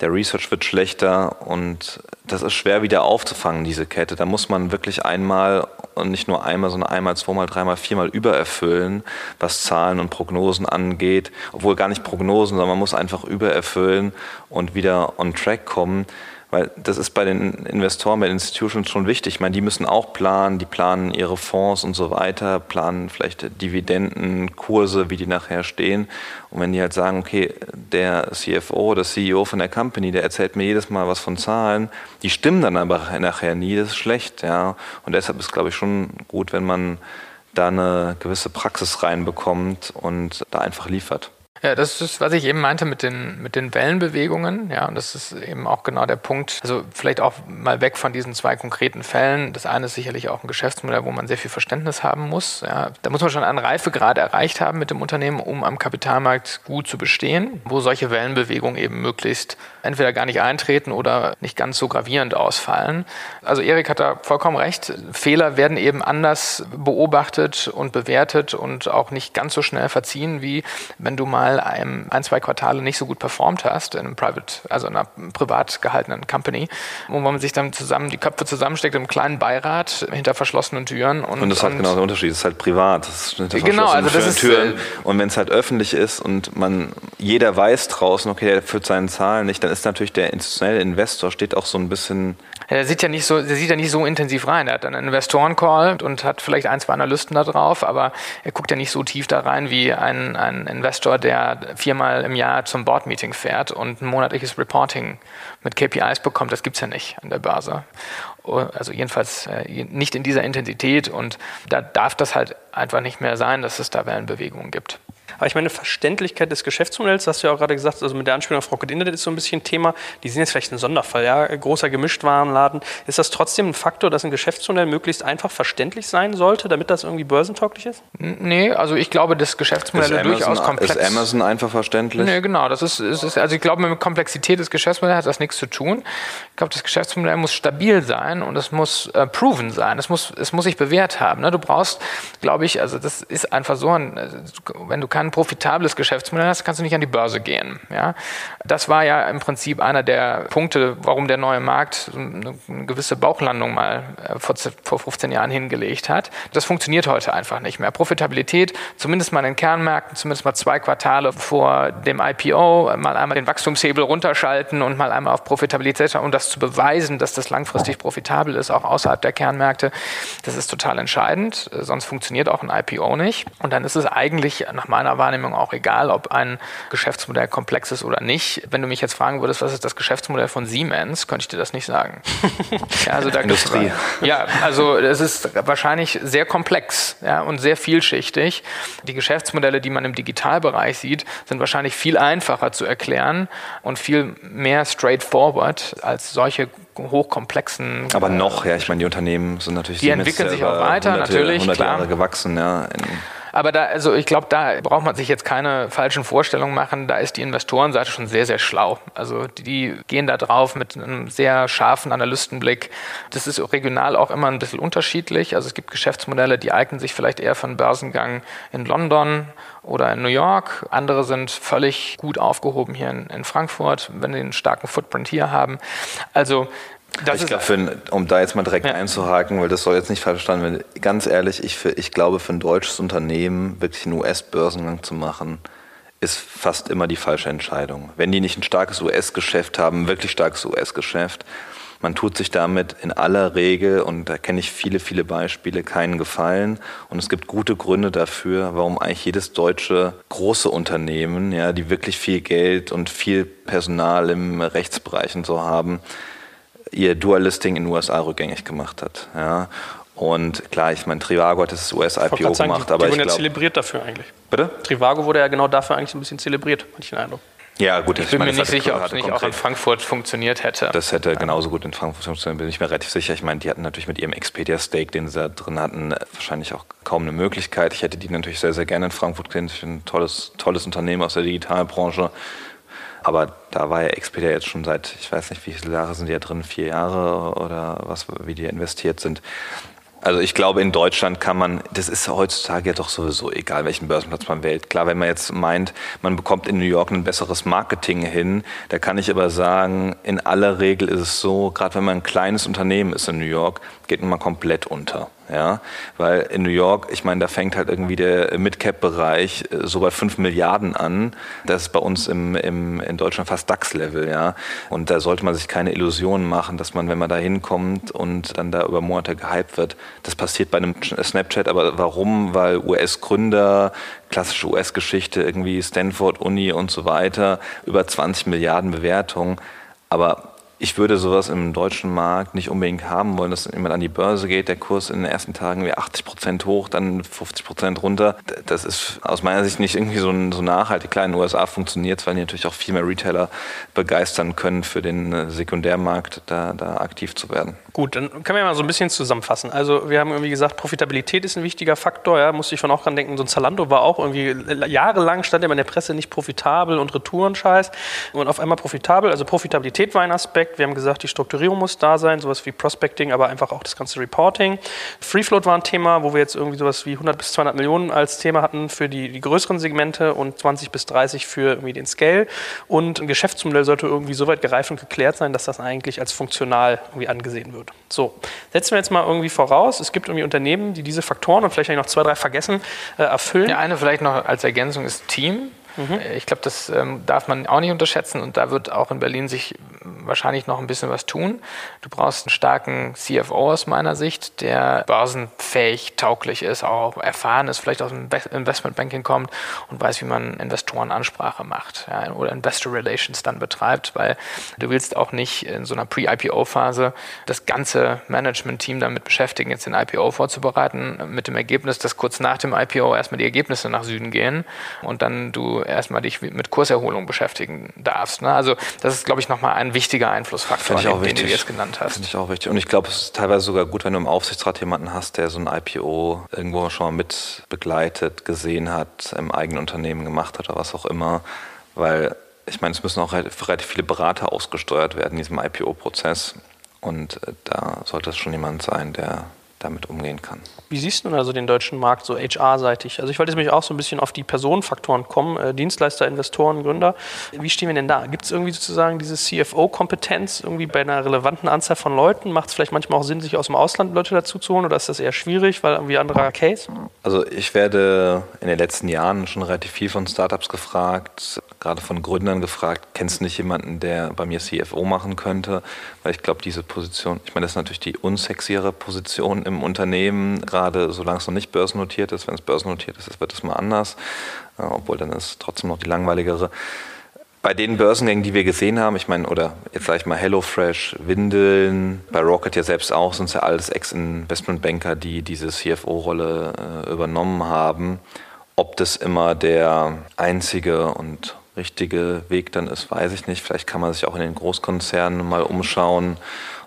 der Research wird schlechter und das ist schwer wieder aufzufangen, diese Kette. Da muss man wirklich einmal und nicht nur einmal, sondern einmal, zweimal, dreimal, viermal übererfüllen, was Zahlen und Prognosen angeht. Obwohl gar nicht Prognosen, sondern man muss einfach übererfüllen und wieder on track kommen. Weil das ist bei den Investoren, bei den Institutions schon wichtig. Ich meine, die müssen auch planen, die planen ihre Fonds und so weiter, planen vielleicht Dividenden, Kurse, wie die nachher stehen. Und wenn die halt sagen, okay, der CFO oder CEO von der Company, der erzählt mir jedes Mal was von Zahlen, die stimmen dann aber nachher nie, das ist schlecht, ja. Und deshalb ist, glaube ich, schon gut, wenn man da eine gewisse Praxis reinbekommt und da einfach liefert. Ja, das ist, was ich eben meinte mit den, mit den Wellenbewegungen. Ja, und das ist eben auch genau der Punkt. Also vielleicht auch mal weg von diesen zwei konkreten Fällen. Das eine ist sicherlich auch ein Geschäftsmodell, wo man sehr viel Verständnis haben muss. Ja, da muss man schon einen Reifegrad erreicht haben mit dem Unternehmen, um am Kapitalmarkt gut zu bestehen, wo solche Wellenbewegungen eben möglichst entweder gar nicht eintreten oder nicht ganz so gravierend ausfallen. Also Erik hat da vollkommen recht. Fehler werden eben anders beobachtet und bewertet und auch nicht ganz so schnell verziehen, wie wenn du mal ein, ein zwei Quartale nicht so gut performt hast in einem Private, also in einer privat gehaltenen Company, wo man sich dann zusammen die Köpfe zusammensteckt im kleinen Beirat hinter verschlossenen Türen. Und, und das hat genau den Unterschied. Es ist halt privat. Das ist hinter genau, also das ist, Türen. Äh, und wenn es halt öffentlich ist und man jeder weiß draußen, okay, der führt seine Zahlen nicht, dann ist natürlich der institutionelle Investor steht auch so ein bisschen er sieht ja nicht so, der sieht ja nicht so intensiv rein. Er hat einen Investoren-Call und hat vielleicht ein, zwei Analysten da drauf, aber er guckt ja nicht so tief da rein wie ein, ein Investor, der viermal im Jahr zum Board-Meeting fährt und ein monatliches Reporting mit KPIs bekommt. Das gibt es ja nicht an der Börse. Also jedenfalls äh, nicht in dieser Intensität und da darf das halt einfach nicht mehr sein, dass es da Wellenbewegungen gibt. Aber ich meine, Verständlichkeit des Geschäftsmodells, hast du ja auch gerade gesagt, also mit der Anspielung auf Rocket Internet ist so ein bisschen ein Thema. Die sind jetzt vielleicht ein Sonderfall, ja, großer Gemischtwarenladen. Ist das trotzdem ein Faktor, dass ein Geschäftsmodell möglichst einfach verständlich sein sollte, damit das irgendwie börsentauglich ist? Nee, also ich glaube, das Geschäftsmodell ist Amazon, durchaus komplex. Ist Amazon einfach verständlich? Nee, genau. Das ist, ist, also ich glaube, mit Komplexität des Geschäftsmodells hat das nichts zu tun. Ich glaube, das Geschäftsmodell muss stabil sein und es muss äh, proven sein. Es muss, es muss sich bewährt haben. Ne? Du brauchst, glaube ich, also das ist einfach so, ein, wenn du keine kein profitables Geschäftsmodell hast, kannst du nicht an die Börse gehen. Ja? Das war ja im Prinzip einer der Punkte, warum der neue Markt eine, gewisse Bauchlandung mal äh, vor, vor 15 Jahren hingelegt hat. Das funktioniert heute einfach nicht mehr. Profitabilität, zumindest mal in den Kernmärkten, zumindest mal zwei Quartale vor dem IPO, mal einmal den Wachstumshebel runterschalten und mal einmal auf Profitabilität, um das zu beweisen, dass das langfristig profitabel ist, auch außerhalb der Kernmärkte. Das ist total entscheidend, sonst funktioniert auch ein IPO nicht. Und dann ist es eigentlich nach meiner Wahrnehmung auch egal, ob ein Geschäftsmodell komplex ist oder nicht. Wenn du mich jetzt fragen würdest, was ist das Geschäftsmodell von Siemens, könnte ich dir das nicht sagen. ja, also da Industrie. Ja, also es ist wahrscheinlich sehr komplex ja, und sehr vielschichtig. Die Geschäftsmodelle, die man im Digitalbereich sieht, sind wahrscheinlich viel einfacher zu erklären und viel mehr straightforward als solche hochkomplexen. Aber noch, ja, ich meine, die Unternehmen sind natürlich. Die entwickeln sich auch weiter, hunderte, natürlich. 100 klar. Jahre gewachsen, ja. Aber da, also ich glaube, da braucht man sich jetzt keine falschen Vorstellungen machen. Da ist die Investorenseite schon sehr, sehr schlau. Also die gehen da drauf mit einem sehr scharfen Analystenblick. Das ist regional auch immer ein bisschen unterschiedlich. Also es gibt Geschäftsmodelle, die eignen sich vielleicht eher für einen Börsengang in London oder in New York. Andere sind völlig gut aufgehoben hier in, in Frankfurt, wenn sie einen starken Footprint hier haben. Also das ich glaube, um da jetzt mal direkt ja. einzuhaken, weil das soll jetzt nicht falsch verstanden werden. Ganz ehrlich, ich, für, ich glaube, für ein deutsches Unternehmen wirklich einen US-Börsengang zu machen, ist fast immer die falsche Entscheidung. Wenn die nicht ein starkes US-Geschäft haben, ein wirklich starkes US-Geschäft, man tut sich damit in aller Regel, und da kenne ich viele, viele Beispiele, keinen Gefallen. Und es gibt gute Gründe dafür, warum eigentlich jedes deutsche große Unternehmen, ja, die wirklich viel Geld und viel Personal im Rechtsbereich und so haben, ihr Dual-Listing in den USA rückgängig gemacht hat. Ja. Und klar, ich meine, Trivago hat das US-IPO gemacht, die, aber die wurden ja zelebriert dafür eigentlich. Bitte? Trivago wurde ja genau dafür eigentlich ein bisschen zelebriert, hatte ich den Eindruck. Ja, gut, ich bin meine, mir nicht sicher, ob es nicht auch in Frankfurt funktioniert hätte. Das hätte genauso gut in Frankfurt funktioniert, bin ich mir relativ sicher. Ich meine, die hatten natürlich mit ihrem Expedia-Stake, den sie da drin hatten, wahrscheinlich auch kaum eine Möglichkeit. Ich hätte die natürlich sehr, sehr gerne in Frankfurt gesehen. Ich finde ein tolles, tolles Unternehmen aus der Digitalbranche. Aber da war ja Expedia jetzt schon seit, ich weiß nicht, wie viele Jahre sind die ja drin, vier Jahre oder was, wie die investiert sind. Also ich glaube, in Deutschland kann man, das ist heutzutage ja doch sowieso egal, welchen Börsenplatz man wählt. Klar, wenn man jetzt meint, man bekommt in New York ein besseres Marketing hin, da kann ich aber sagen, in aller Regel ist es so, gerade wenn man ein kleines Unternehmen ist in New York, geht man komplett unter. Ja, weil in New York, ich meine, da fängt halt irgendwie der Mid-Cap-Bereich äh, so bei 5 Milliarden an. Das ist bei uns im, im, in Deutschland fast DAX-Level, ja. Und da sollte man sich keine Illusionen machen, dass man, wenn man da hinkommt und dann da über Monate gehypt wird, das passiert bei einem Snapchat. Aber warum? Weil US-Gründer, klassische US-Geschichte, irgendwie Stanford, Uni und so weiter, über 20 Milliarden Bewertungen. Aber ich würde sowas im deutschen Markt nicht unbedingt haben wollen, dass jemand an die Börse geht, der Kurs in den ersten Tagen wie 80 Prozent hoch, dann 50 Prozent runter. Das ist aus meiner Sicht nicht irgendwie so, so nachhaltig. Klar, in den USA funktioniert es, weil die natürlich auch viel mehr Retailer begeistern können, für den äh, Sekundärmarkt da, da aktiv zu werden. Gut, dann können wir mal so ein bisschen zusammenfassen. Also wir haben irgendwie gesagt, Profitabilität ist ein wichtiger Faktor. Ja, musste ich schon auch dran denken, so ein Zalando war auch irgendwie jahrelang stand immer in der Presse nicht profitabel und Retourenscheiß und auf einmal profitabel. Also Profitabilität war ein Aspekt. Wir haben gesagt, die Strukturierung muss da sein, sowas wie Prospecting, aber einfach auch das ganze Reporting. Free Float war ein Thema, wo wir jetzt irgendwie sowas wie 100 bis 200 Millionen als Thema hatten für die, die größeren Segmente und 20 bis 30 für irgendwie den Scale. Und ein Geschäftsmodell sollte irgendwie so weit gereift und geklärt sein, dass das eigentlich als funktional irgendwie angesehen wird. So, setzen wir jetzt mal irgendwie voraus, es gibt irgendwie Unternehmen, die diese Faktoren und vielleicht noch zwei, drei vergessen, äh, erfüllen. Der eine vielleicht noch als Ergänzung ist Team. Mhm. Ich glaube, das ähm, darf man auch nicht unterschätzen und da wird auch in Berlin sich wahrscheinlich noch ein bisschen was tun. Du brauchst einen starken CFO aus meiner Sicht, der börsenfähig, tauglich ist, auch erfahren ist, vielleicht aus dem Investmentbanking kommt und weiß, wie man Investorenansprache macht ja, oder Investor Relations dann betreibt, weil du willst auch nicht in so einer Pre-IPO-Phase das ganze Management-Team damit beschäftigen, jetzt den IPO vorzubereiten, mit dem Ergebnis, dass kurz nach dem IPO erstmal die Ergebnisse nach Süden gehen und dann du erstmal dich mit Kurserholung beschäftigen darfst. Ne? Also das ist, glaube ich, nochmal ein wichtiger Einflussfaktor, den, den, du jetzt genannt hast. Finde ich auch wichtig. Und ich glaube, es ist teilweise sogar gut, wenn du im Aufsichtsrat jemanden hast, der so ein IPO irgendwo schon mal mit begleitet, gesehen hat, im eigenen Unternehmen gemacht hat oder was auch immer. Weil ich meine, es müssen auch relativ viele Berater ausgesteuert werden in diesem IPO-Prozess. Und äh, da sollte es schon jemand sein, der damit umgehen kann. Wie siehst du also den deutschen Markt so HR-seitig? Also ich wollte jetzt nämlich auch so ein bisschen auf die Personenfaktoren kommen, äh, Dienstleister, Investoren, Gründer. Wie stehen wir denn da? Gibt es irgendwie sozusagen diese CFO-Kompetenz irgendwie bei einer relevanten Anzahl von Leuten? Macht es vielleicht manchmal auch Sinn, sich aus dem Ausland Leute dazu zu holen oder ist das eher schwierig, weil irgendwie anderer Case? Also ich werde in den letzten Jahren schon relativ viel von Startups gefragt, gerade von Gründern gefragt, kennst du nicht jemanden, der bei mir CFO machen könnte? Weil ich glaube, diese Position, ich meine, das ist natürlich die unsexiere Position im Unternehmen, gerade solange es noch nicht börsennotiert ist. Wenn es börsennotiert ist, wird es mal anders, äh, obwohl dann ist es trotzdem noch die langweiligere. Bei den Börsengängen, die wir gesehen haben, ich meine, oder jetzt sage ich mal HelloFresh, Windeln, bei Rocket ja selbst auch, sind es ja alles Ex-Investmentbanker, die diese CFO-Rolle äh, übernommen haben. Ob das immer der einzige und richtige Weg dann ist, weiß ich nicht. Vielleicht kann man sich auch in den Großkonzernen mal umschauen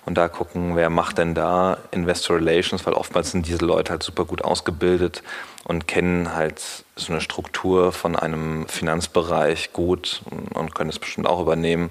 und da gucken, wer macht denn da Investor Relations, weil oftmals sind diese Leute halt super gut ausgebildet und kennen halt so eine Struktur von einem Finanzbereich gut und können es bestimmt auch übernehmen.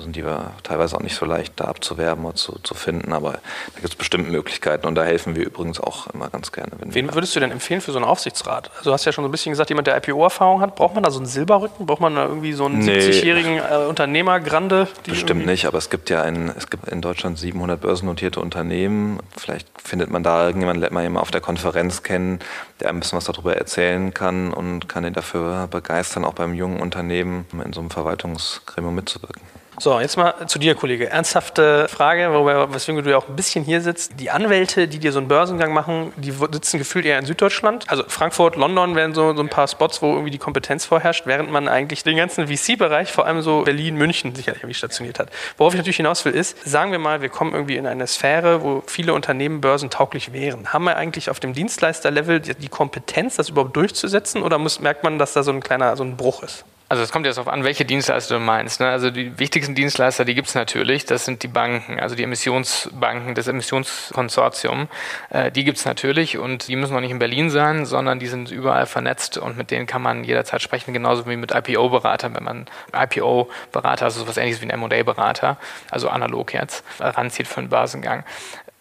Sind die teilweise auch nicht so leicht da abzuwerben oder zu, zu finden, aber da gibt es bestimmt Möglichkeiten und da helfen wir übrigens auch immer ganz gerne. Wen würdest du denn empfehlen für so einen Aufsichtsrat? Also du hast ja schon so ein bisschen gesagt, jemand, der IPO-Erfahrung hat, braucht man da so einen Silberrücken? Braucht man da irgendwie so einen nee, 70-jährigen äh, Unternehmer, Grande? Bestimmt nicht, aber es gibt ja ein, es gibt in Deutschland 700 börsennotierte Unternehmen. Vielleicht findet man da irgendjemanden, lernt man jemanden auf der Konferenz kennen, der ein bisschen was darüber erzählen kann und kann ihn dafür begeistern, auch beim jungen Unternehmen in so einem Verwaltungsgremium mitzuwirken. So, jetzt mal zu dir, Kollege. Ernsthafte Frage, wobei, weswegen du ja auch ein bisschen hier sitzt. Die Anwälte, die dir so einen Börsengang machen, die sitzen gefühlt eher in Süddeutschland. Also Frankfurt, London wären so, so ein paar Spots, wo irgendwie die Kompetenz vorherrscht, während man eigentlich den ganzen VC-Bereich, vor allem so Berlin, München sicherlich irgendwie stationiert hat. Worauf ich natürlich hinaus will, ist, sagen wir mal, wir kommen irgendwie in eine Sphäre, wo viele Unternehmen börsentauglich wären. Haben wir eigentlich auf dem Dienstleisterlevel die Kompetenz, das überhaupt durchzusetzen oder muss, merkt man, dass da so ein kleiner so ein Bruch ist? Also es kommt jetzt darauf an, welche Dienstleister du meinst. Ne? Also die wichtigsten Dienstleister, die gibt es natürlich, das sind die Banken, also die Emissionsbanken, das Emissionskonsortium. Äh, die gibt es natürlich und die müssen noch nicht in Berlin sein, sondern die sind überall vernetzt und mit denen kann man jederzeit sprechen, genauso wie mit IPO-Beratern, wenn man IPO-Berater, also sowas ähnliches wie ein M&A-Berater, also analog jetzt, ranzieht für einen Börsengang.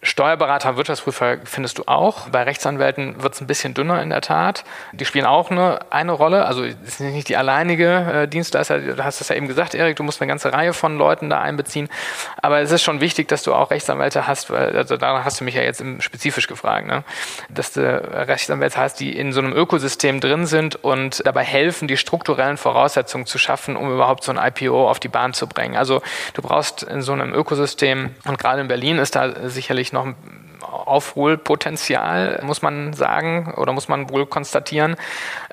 Steuerberater, Wirtschaftsprüfer findest du auch. Bei Rechtsanwälten wird es ein bisschen dünner in der Tat. Die spielen auch eine, eine Rolle. Also es sind nicht die alleinige äh, Dienstleister. Du hast es ja eben gesagt, Erik, du musst eine ganze Reihe von Leuten da einbeziehen. Aber es ist schon wichtig, dass du auch Rechtsanwälte hast, weil also daran hast du mich ja jetzt spezifisch gefragt, ne? dass du Rechtsanwälte hast, die in so einem Ökosystem drin sind und dabei helfen, die strukturellen Voraussetzungen zu schaffen, um überhaupt so ein IPO auf die Bahn zu bringen. Also du brauchst in so einem Ökosystem, und gerade in Berlin ist da sicherlich noch ein Aufholpotenzial, muss man sagen, oder muss man wohl konstatieren,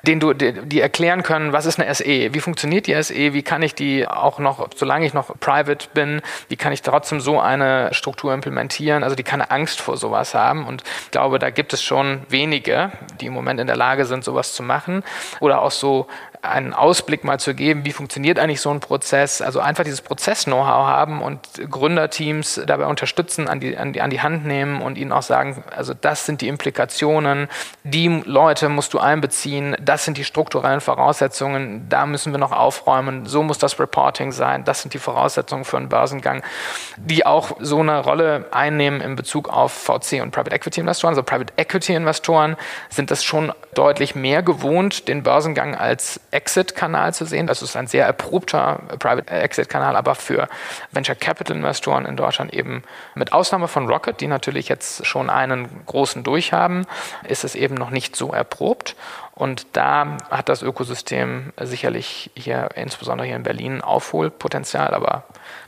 den du, die erklären können, was ist eine SE, wie funktioniert die SE, wie kann ich die auch noch, solange ich noch private bin, wie kann ich trotzdem so eine Struktur implementieren, also die keine Angst vor sowas haben und ich glaube, da gibt es schon wenige, die im Moment in der Lage sind, sowas zu machen oder auch so einen Ausblick mal zu geben, wie funktioniert eigentlich so ein Prozess. Also einfach dieses Prozess-Know-how haben und Gründerteams dabei unterstützen, an die, an, die, an die Hand nehmen und ihnen auch sagen, also das sind die Implikationen, die Leute musst du einbeziehen, das sind die strukturellen Voraussetzungen, da müssen wir noch aufräumen, so muss das Reporting sein, das sind die Voraussetzungen für einen Börsengang, die auch so eine Rolle einnehmen in Bezug auf VC und Private Equity Investoren. Also Private Equity Investoren sind das schon deutlich mehr gewohnt, den Börsengang als Exit-Kanal zu sehen. Das ist ein sehr erprobter Private Exit-Kanal, aber für Venture Capital Investoren in Deutschland eben mit Ausnahme von Rocket, die natürlich jetzt schon einen großen durchhaben, ist es eben noch nicht so erprobt. Und da hat das Ökosystem sicherlich hier, insbesondere hier in Berlin, Aufholpotenzial, aber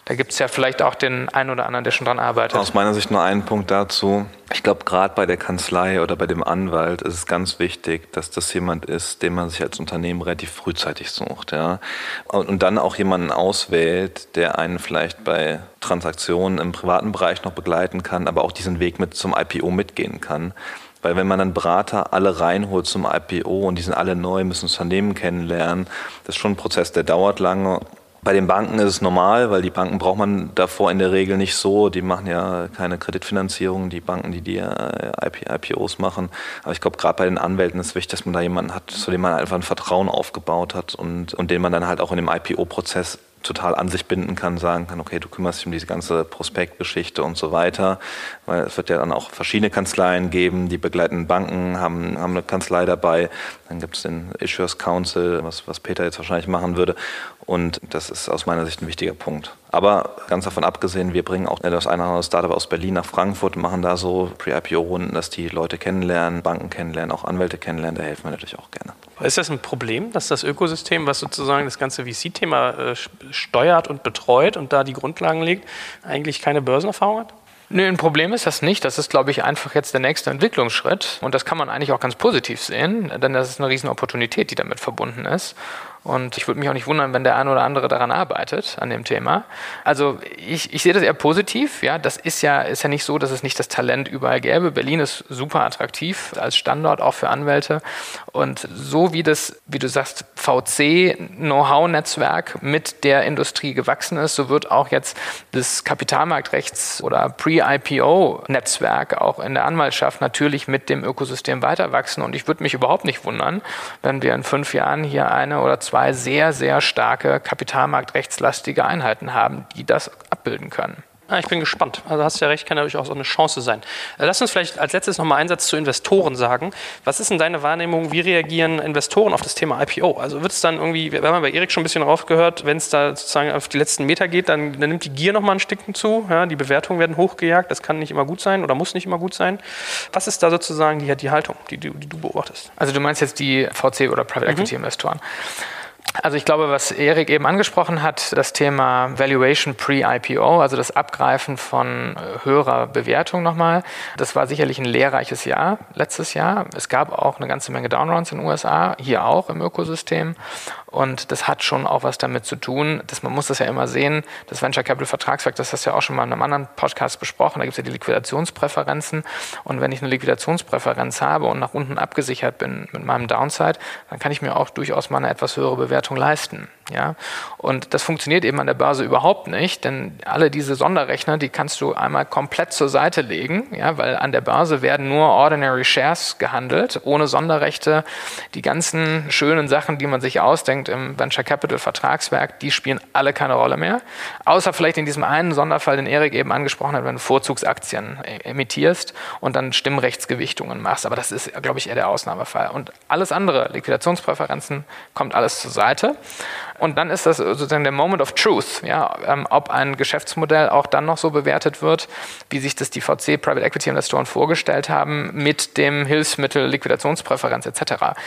da gibt es ja vielleicht auch den einen oder anderen, der schon dran arbeitet. Aus meiner Sicht nur einen Punkt dazu. Ich glaube, gerade bei der Kanzlei oder bei dem Anwalt ist es ganz wichtig, dass das jemand ist, den man sich als Unternehmen relativ frühzeitig sucht. Ja? Und, dann auch jemanden auswählt, der einen vielleicht bei Transaktionen im privaten Bereich noch begleiten kann, aber auch diesen Weg mit zum IPO mitgehen kann. Weil wenn man dann Berater alle reinholt zum IPO und die sind alle neu, müssen das Unternehmen kennenlernen, das ist schon ein Prozess, der dauert lange bei den Banken ist es normal, weil die Banken braucht man davor in der Regel nicht so. Die machen ja keine Kreditfinanzierung, die Banken, die die äh, IPOs machen. Aber ich glaube, gerade bei den Anwälten ist wichtig, dass man da jemanden hat, zu dem man einfach ein Vertrauen aufgebaut hat und, und den man dann halt auch in dem IPO-Prozess total an sich binden kann, sagen kann, okay, du kümmerst dich um diese ganze Prospektgeschichte und so weiter, weil es wird ja dann auch verschiedene Kanzleien geben, die begleitenden Banken haben, haben eine Kanzlei dabei, dann gibt es den Issuers Council, was, was Peter jetzt wahrscheinlich machen würde und das ist aus meiner Sicht ein wichtiger Punkt. Aber ganz davon abgesehen, wir bringen auch das eine oder andere Startup aus Berlin nach Frankfurt und machen da so Pre-IPO-Runden, dass die Leute kennenlernen, Banken kennenlernen, auch Anwälte kennenlernen, da helfen wir natürlich auch gerne. Ist das ein Problem, dass das Ökosystem, was sozusagen das ganze VC-Thema äh, steuert und betreut und da die Grundlagen legt, eigentlich keine Börsenerfahrung hat? Nö, ein Problem ist das nicht. Das ist, glaube ich, einfach jetzt der nächste Entwicklungsschritt. Und das kann man eigentlich auch ganz positiv sehen, denn das ist eine riesen Opportunität, die damit verbunden ist. Und ich würde mich auch nicht wundern, wenn der eine oder andere daran arbeitet, an dem Thema. Also ich, ich sehe das eher positiv. Ja, das ist ja, ist ja nicht so, dass es nicht das Talent überall gäbe. Berlin ist super attraktiv als Standort, auch für Anwälte. Und so wie das, wie du sagst, VC-Know-how-Netzwerk mit der Industrie gewachsen ist, so wird auch jetzt das Kapitalmarktrechts- oder Pre-IPO-Netzwerk auch in der Anwaltschaft natürlich mit dem Ökosystem weiter wachsen. Und ich würde mich überhaupt nicht wundern, wenn wir in fünf Jahren hier eine oder zwei zwei sehr, sehr starke kapitalmarktrechtslastige Einheiten haben, die das abbilden können. Ja, ich bin gespannt. Also hast ja recht, kann natürlich auch so eine Chance sein. Äh, lass uns vielleicht als letztes nochmal einen Satz zu Investoren sagen. Was ist denn deine Wahrnehmung? Wie reagieren Investoren auf das Thema IPO? Also wird es dann irgendwie, wir haben bei Erik schon ein bisschen raufgehört, wenn es da sozusagen auf die letzten Meter geht, dann, dann nimmt die Gier nochmal ein Stück zu. Ja, die Bewertungen werden hochgejagt. Das kann nicht immer gut sein oder muss nicht immer gut sein. Was ist da sozusagen die, die Haltung, die, die, die du beobachtest? Also du meinst jetzt die VC oder Private Equity mhm. Investoren. Also ich glaube, was Erik eben angesprochen hat, das Thema Valuation pre-IPO, also das Abgreifen von äh, höherer Bewertung nochmal, das war sicherlich ein lehrreiches Jahr letztes Jahr. Es gab auch eine ganze Menge Downrounds in den USA, hier auch im Ökosystem. Und das hat schon auch was damit zu tun, dass man muss das ja immer sehen, das Venture Capital Vertragswerk, das hast du ja auch schon mal in einem anderen Podcast besprochen, da gibt es ja die Liquidationspräferenzen. Und wenn ich eine Liquidationspräferenz habe und nach unten abgesichert bin mit meinem Downside, dann kann ich mir auch durchaus mal eine etwas höhere Bewertung leisten. Ja? Und das funktioniert eben an der Börse überhaupt nicht, denn alle diese Sonderrechner, die kannst du einmal komplett zur Seite legen, ja? weil an der Börse werden nur Ordinary Shares gehandelt, ohne Sonderrechte. Die ganzen schönen Sachen, die man sich ausdenkt, anfängt im Venture Capital Vertragswerk, die spielen alle keine Rolle mehr. Außer vielleicht in diesem einen Sonderfall, den Erik eben angesprochen hat, wenn du Vorzugsaktien emittierst und dann Stimmrechtsgewichtungen machst. Aber das ist, glaube ich, eher der Ausnahmefall. Und alles andere, Liquidationspräferenzen, kommt alles zur Seite. Und dann ist das sozusagen der Moment of Truth, ja, ähm, ob ein Geschäftsmodell auch dann noch so bewertet wird, wie sich das die VC Private Equity Investoren vorgestellt haben, mit dem Hilfsmittel Liquidationspräferenz etc.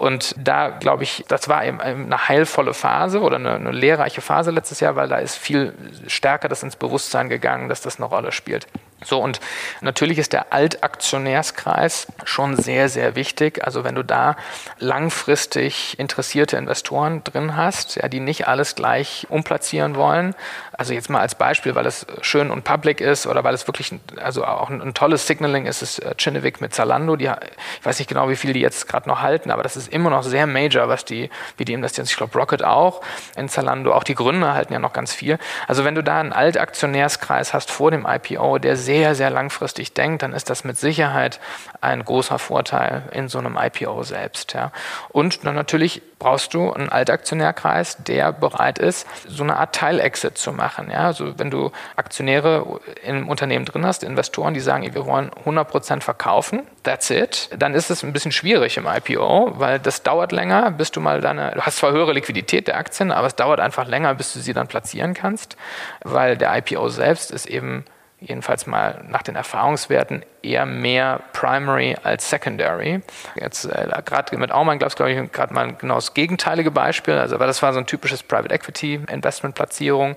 Und da glaube ich, das war eben eine heilvolle Phase oder eine, eine lehrreiche Phase letztes Jahr, weil da ist viel stärker das ins Bewusstsein gegangen, dass das eine Rolle spielt. So, und natürlich ist der Altaktionärskreis schon sehr, sehr wichtig. Also wenn du da langfristig interessierte Investoren drin hast, ja, die nicht alles gleich umplatzieren wollen. Also jetzt mal als Beispiel, weil es schön und public ist oder weil es wirklich also auch ein, ein tolles Signaling ist, ist äh, Chinnevik mit Zalando. Die, ich weiß nicht genau, wie viel die jetzt gerade noch halten, aber das ist immer noch sehr major, was die, wie die investieren. Ich glaube, Rocket auch in Zalando. Auch die Gründer halten ja noch ganz viel. Also wenn du da einen Altaktionärskreis hast vor dem IPO, der sehr sehr, sehr langfristig denkt, dann ist das mit Sicherheit ein großer Vorteil in so einem IPO selbst. Ja. Und dann natürlich brauchst du einen Altaktionärkreis, der bereit ist, so eine Art Teilexit zu machen. Ja. Also wenn du Aktionäre im Unternehmen drin hast, Investoren, die sagen, wir wollen 100% verkaufen, that's it, dann ist es ein bisschen schwierig im IPO, weil das dauert länger, bis du mal deine, du hast zwar höhere Liquidität der Aktien, aber es dauert einfach länger, bis du sie dann platzieren kannst, weil der IPO selbst ist eben jedenfalls mal nach den Erfahrungswerten eher mehr Primary als Secondary. Jetzt äh, gerade mit Aumann gab es, glaube ich, gerade mal genau das gegenteilige Beispiel. Also, weil das war so ein typisches Private Equity Investment Platzierung.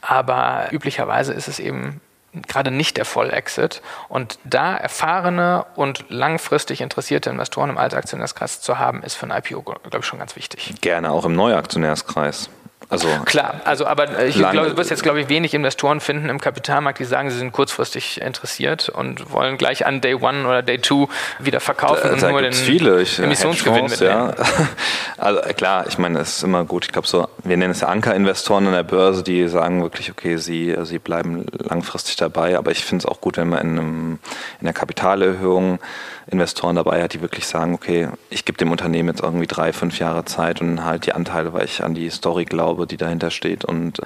Aber üblicherweise ist es eben gerade nicht der Vollexit. Und da erfahrene und langfristig interessierte Investoren im Altaktionärskreis zu haben, ist für ein IPO, glaube ich, schon ganz wichtig. Gerne auch im Neuaktionärskreis. Also Klar, also aber ich glaube, du wirst jetzt, glaube ich, wenig Investoren finden im Kapitalmarkt, die sagen, sie sind kurzfristig interessiert und wollen gleich an Day One oder Day Two wieder verkaufen da, und da nur den viele. Ich, Emissionsgewinn mitnehmen. Ja. Also klar, ich meine, es ist immer gut. Ich glaube, so wir nennen es ja Ankerinvestoren an der Börse, die sagen wirklich, okay, sie, sie bleiben langfristig dabei. Aber ich finde es auch gut, wenn man in, einem, in der Kapitalerhöhung Investoren dabei hat, die wirklich sagen, okay, ich gebe dem Unternehmen jetzt irgendwie drei, fünf Jahre Zeit und halt die Anteile, weil ich an die Story glaube, die dahinter steht und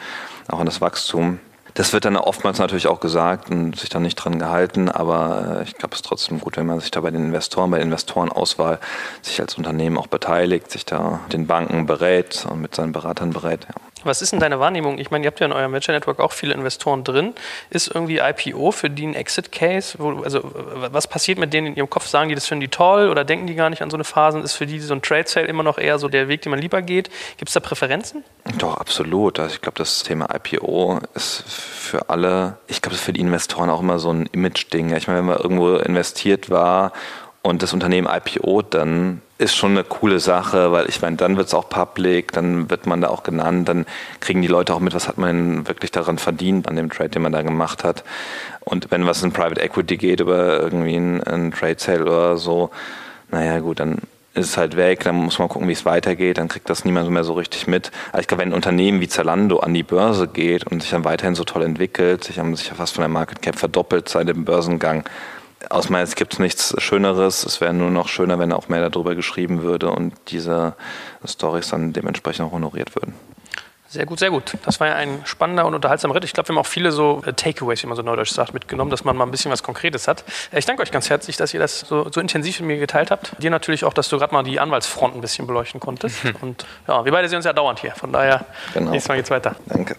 auch an das Wachstum. Das wird dann oftmals natürlich auch gesagt und sich dann nicht dran gehalten, aber äh, ich glaube, es ist trotzdem gut, wenn man sich da bei den Investoren, bei der Investorenauswahl sich als Unternehmen auch beteiligt, sich da den Banken berät und mit seinen Beratern berät. Ja. Was ist denn deine Wahrnehmung? Ich meine, ihr habt ja in eurem Venture Network auch viele Investoren drin. Ist irgendwie IPO für die ein Exit-Case? Also, was passiert mit denen in ihrem Kopf? Sagen die, das finden die toll oder denken die gar nicht an so eine Phase? Ist für die so ein Trade-Sale immer noch eher so der Weg, den man lieber geht? Gibt es da Präferenzen? Doch, absolut. Also ich glaube, das Thema IPO ist für alle, ich glaube, das ist für die Investoren auch immer so ein Image-Ding. Ich meine, wenn man irgendwo investiert war und das Unternehmen IPO, dann ist schon eine coole Sache, weil ich meine, dann wird es auch public, dann wird man da auch genannt, dann kriegen die Leute auch mit, was hat man wirklich daran verdient an dem Trade, den man da gemacht hat. Und wenn was in Private Equity geht über irgendwie einen, Trade Sale oder so, naja gut, dann ist es halt weg, dann muss man gucken, wie es weitergeht, dann kriegt das niemand mehr so richtig mit. Aber ich glaube, wenn ein Unternehmen wie Zalando an die Börse geht und sich dann weiterhin so toll entwickelt, sich haben sich ja fast von der Market Cap verdoppelt seit dem Börsengang, aus meiner Sicht gibt es nichts Schöneres. Es wäre nur noch schöner, wenn auch mehr darüber geschrieben würde und diese Stories dann dementsprechend auch honoriert würden. Sehr gut, sehr gut. Das war ja ein spannender und unterhaltsamer Ritt. Ich glaube, wir haben auch viele so äh, Takeaways, wie man so neudeutsch sagt, mitgenommen, dass man mal ein bisschen was Konkretes hat. Äh, ich danke euch ganz herzlich, dass ihr das so, so intensiv mit mir geteilt habt. Dir natürlich auch, dass du gerade mal die Anwaltsfront ein bisschen beleuchten konntest. Und ja, wir beide sehen uns ja dauernd hier. Von daher, genau. nächstes Mal geht's weiter. Danke.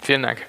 Vielen Dank.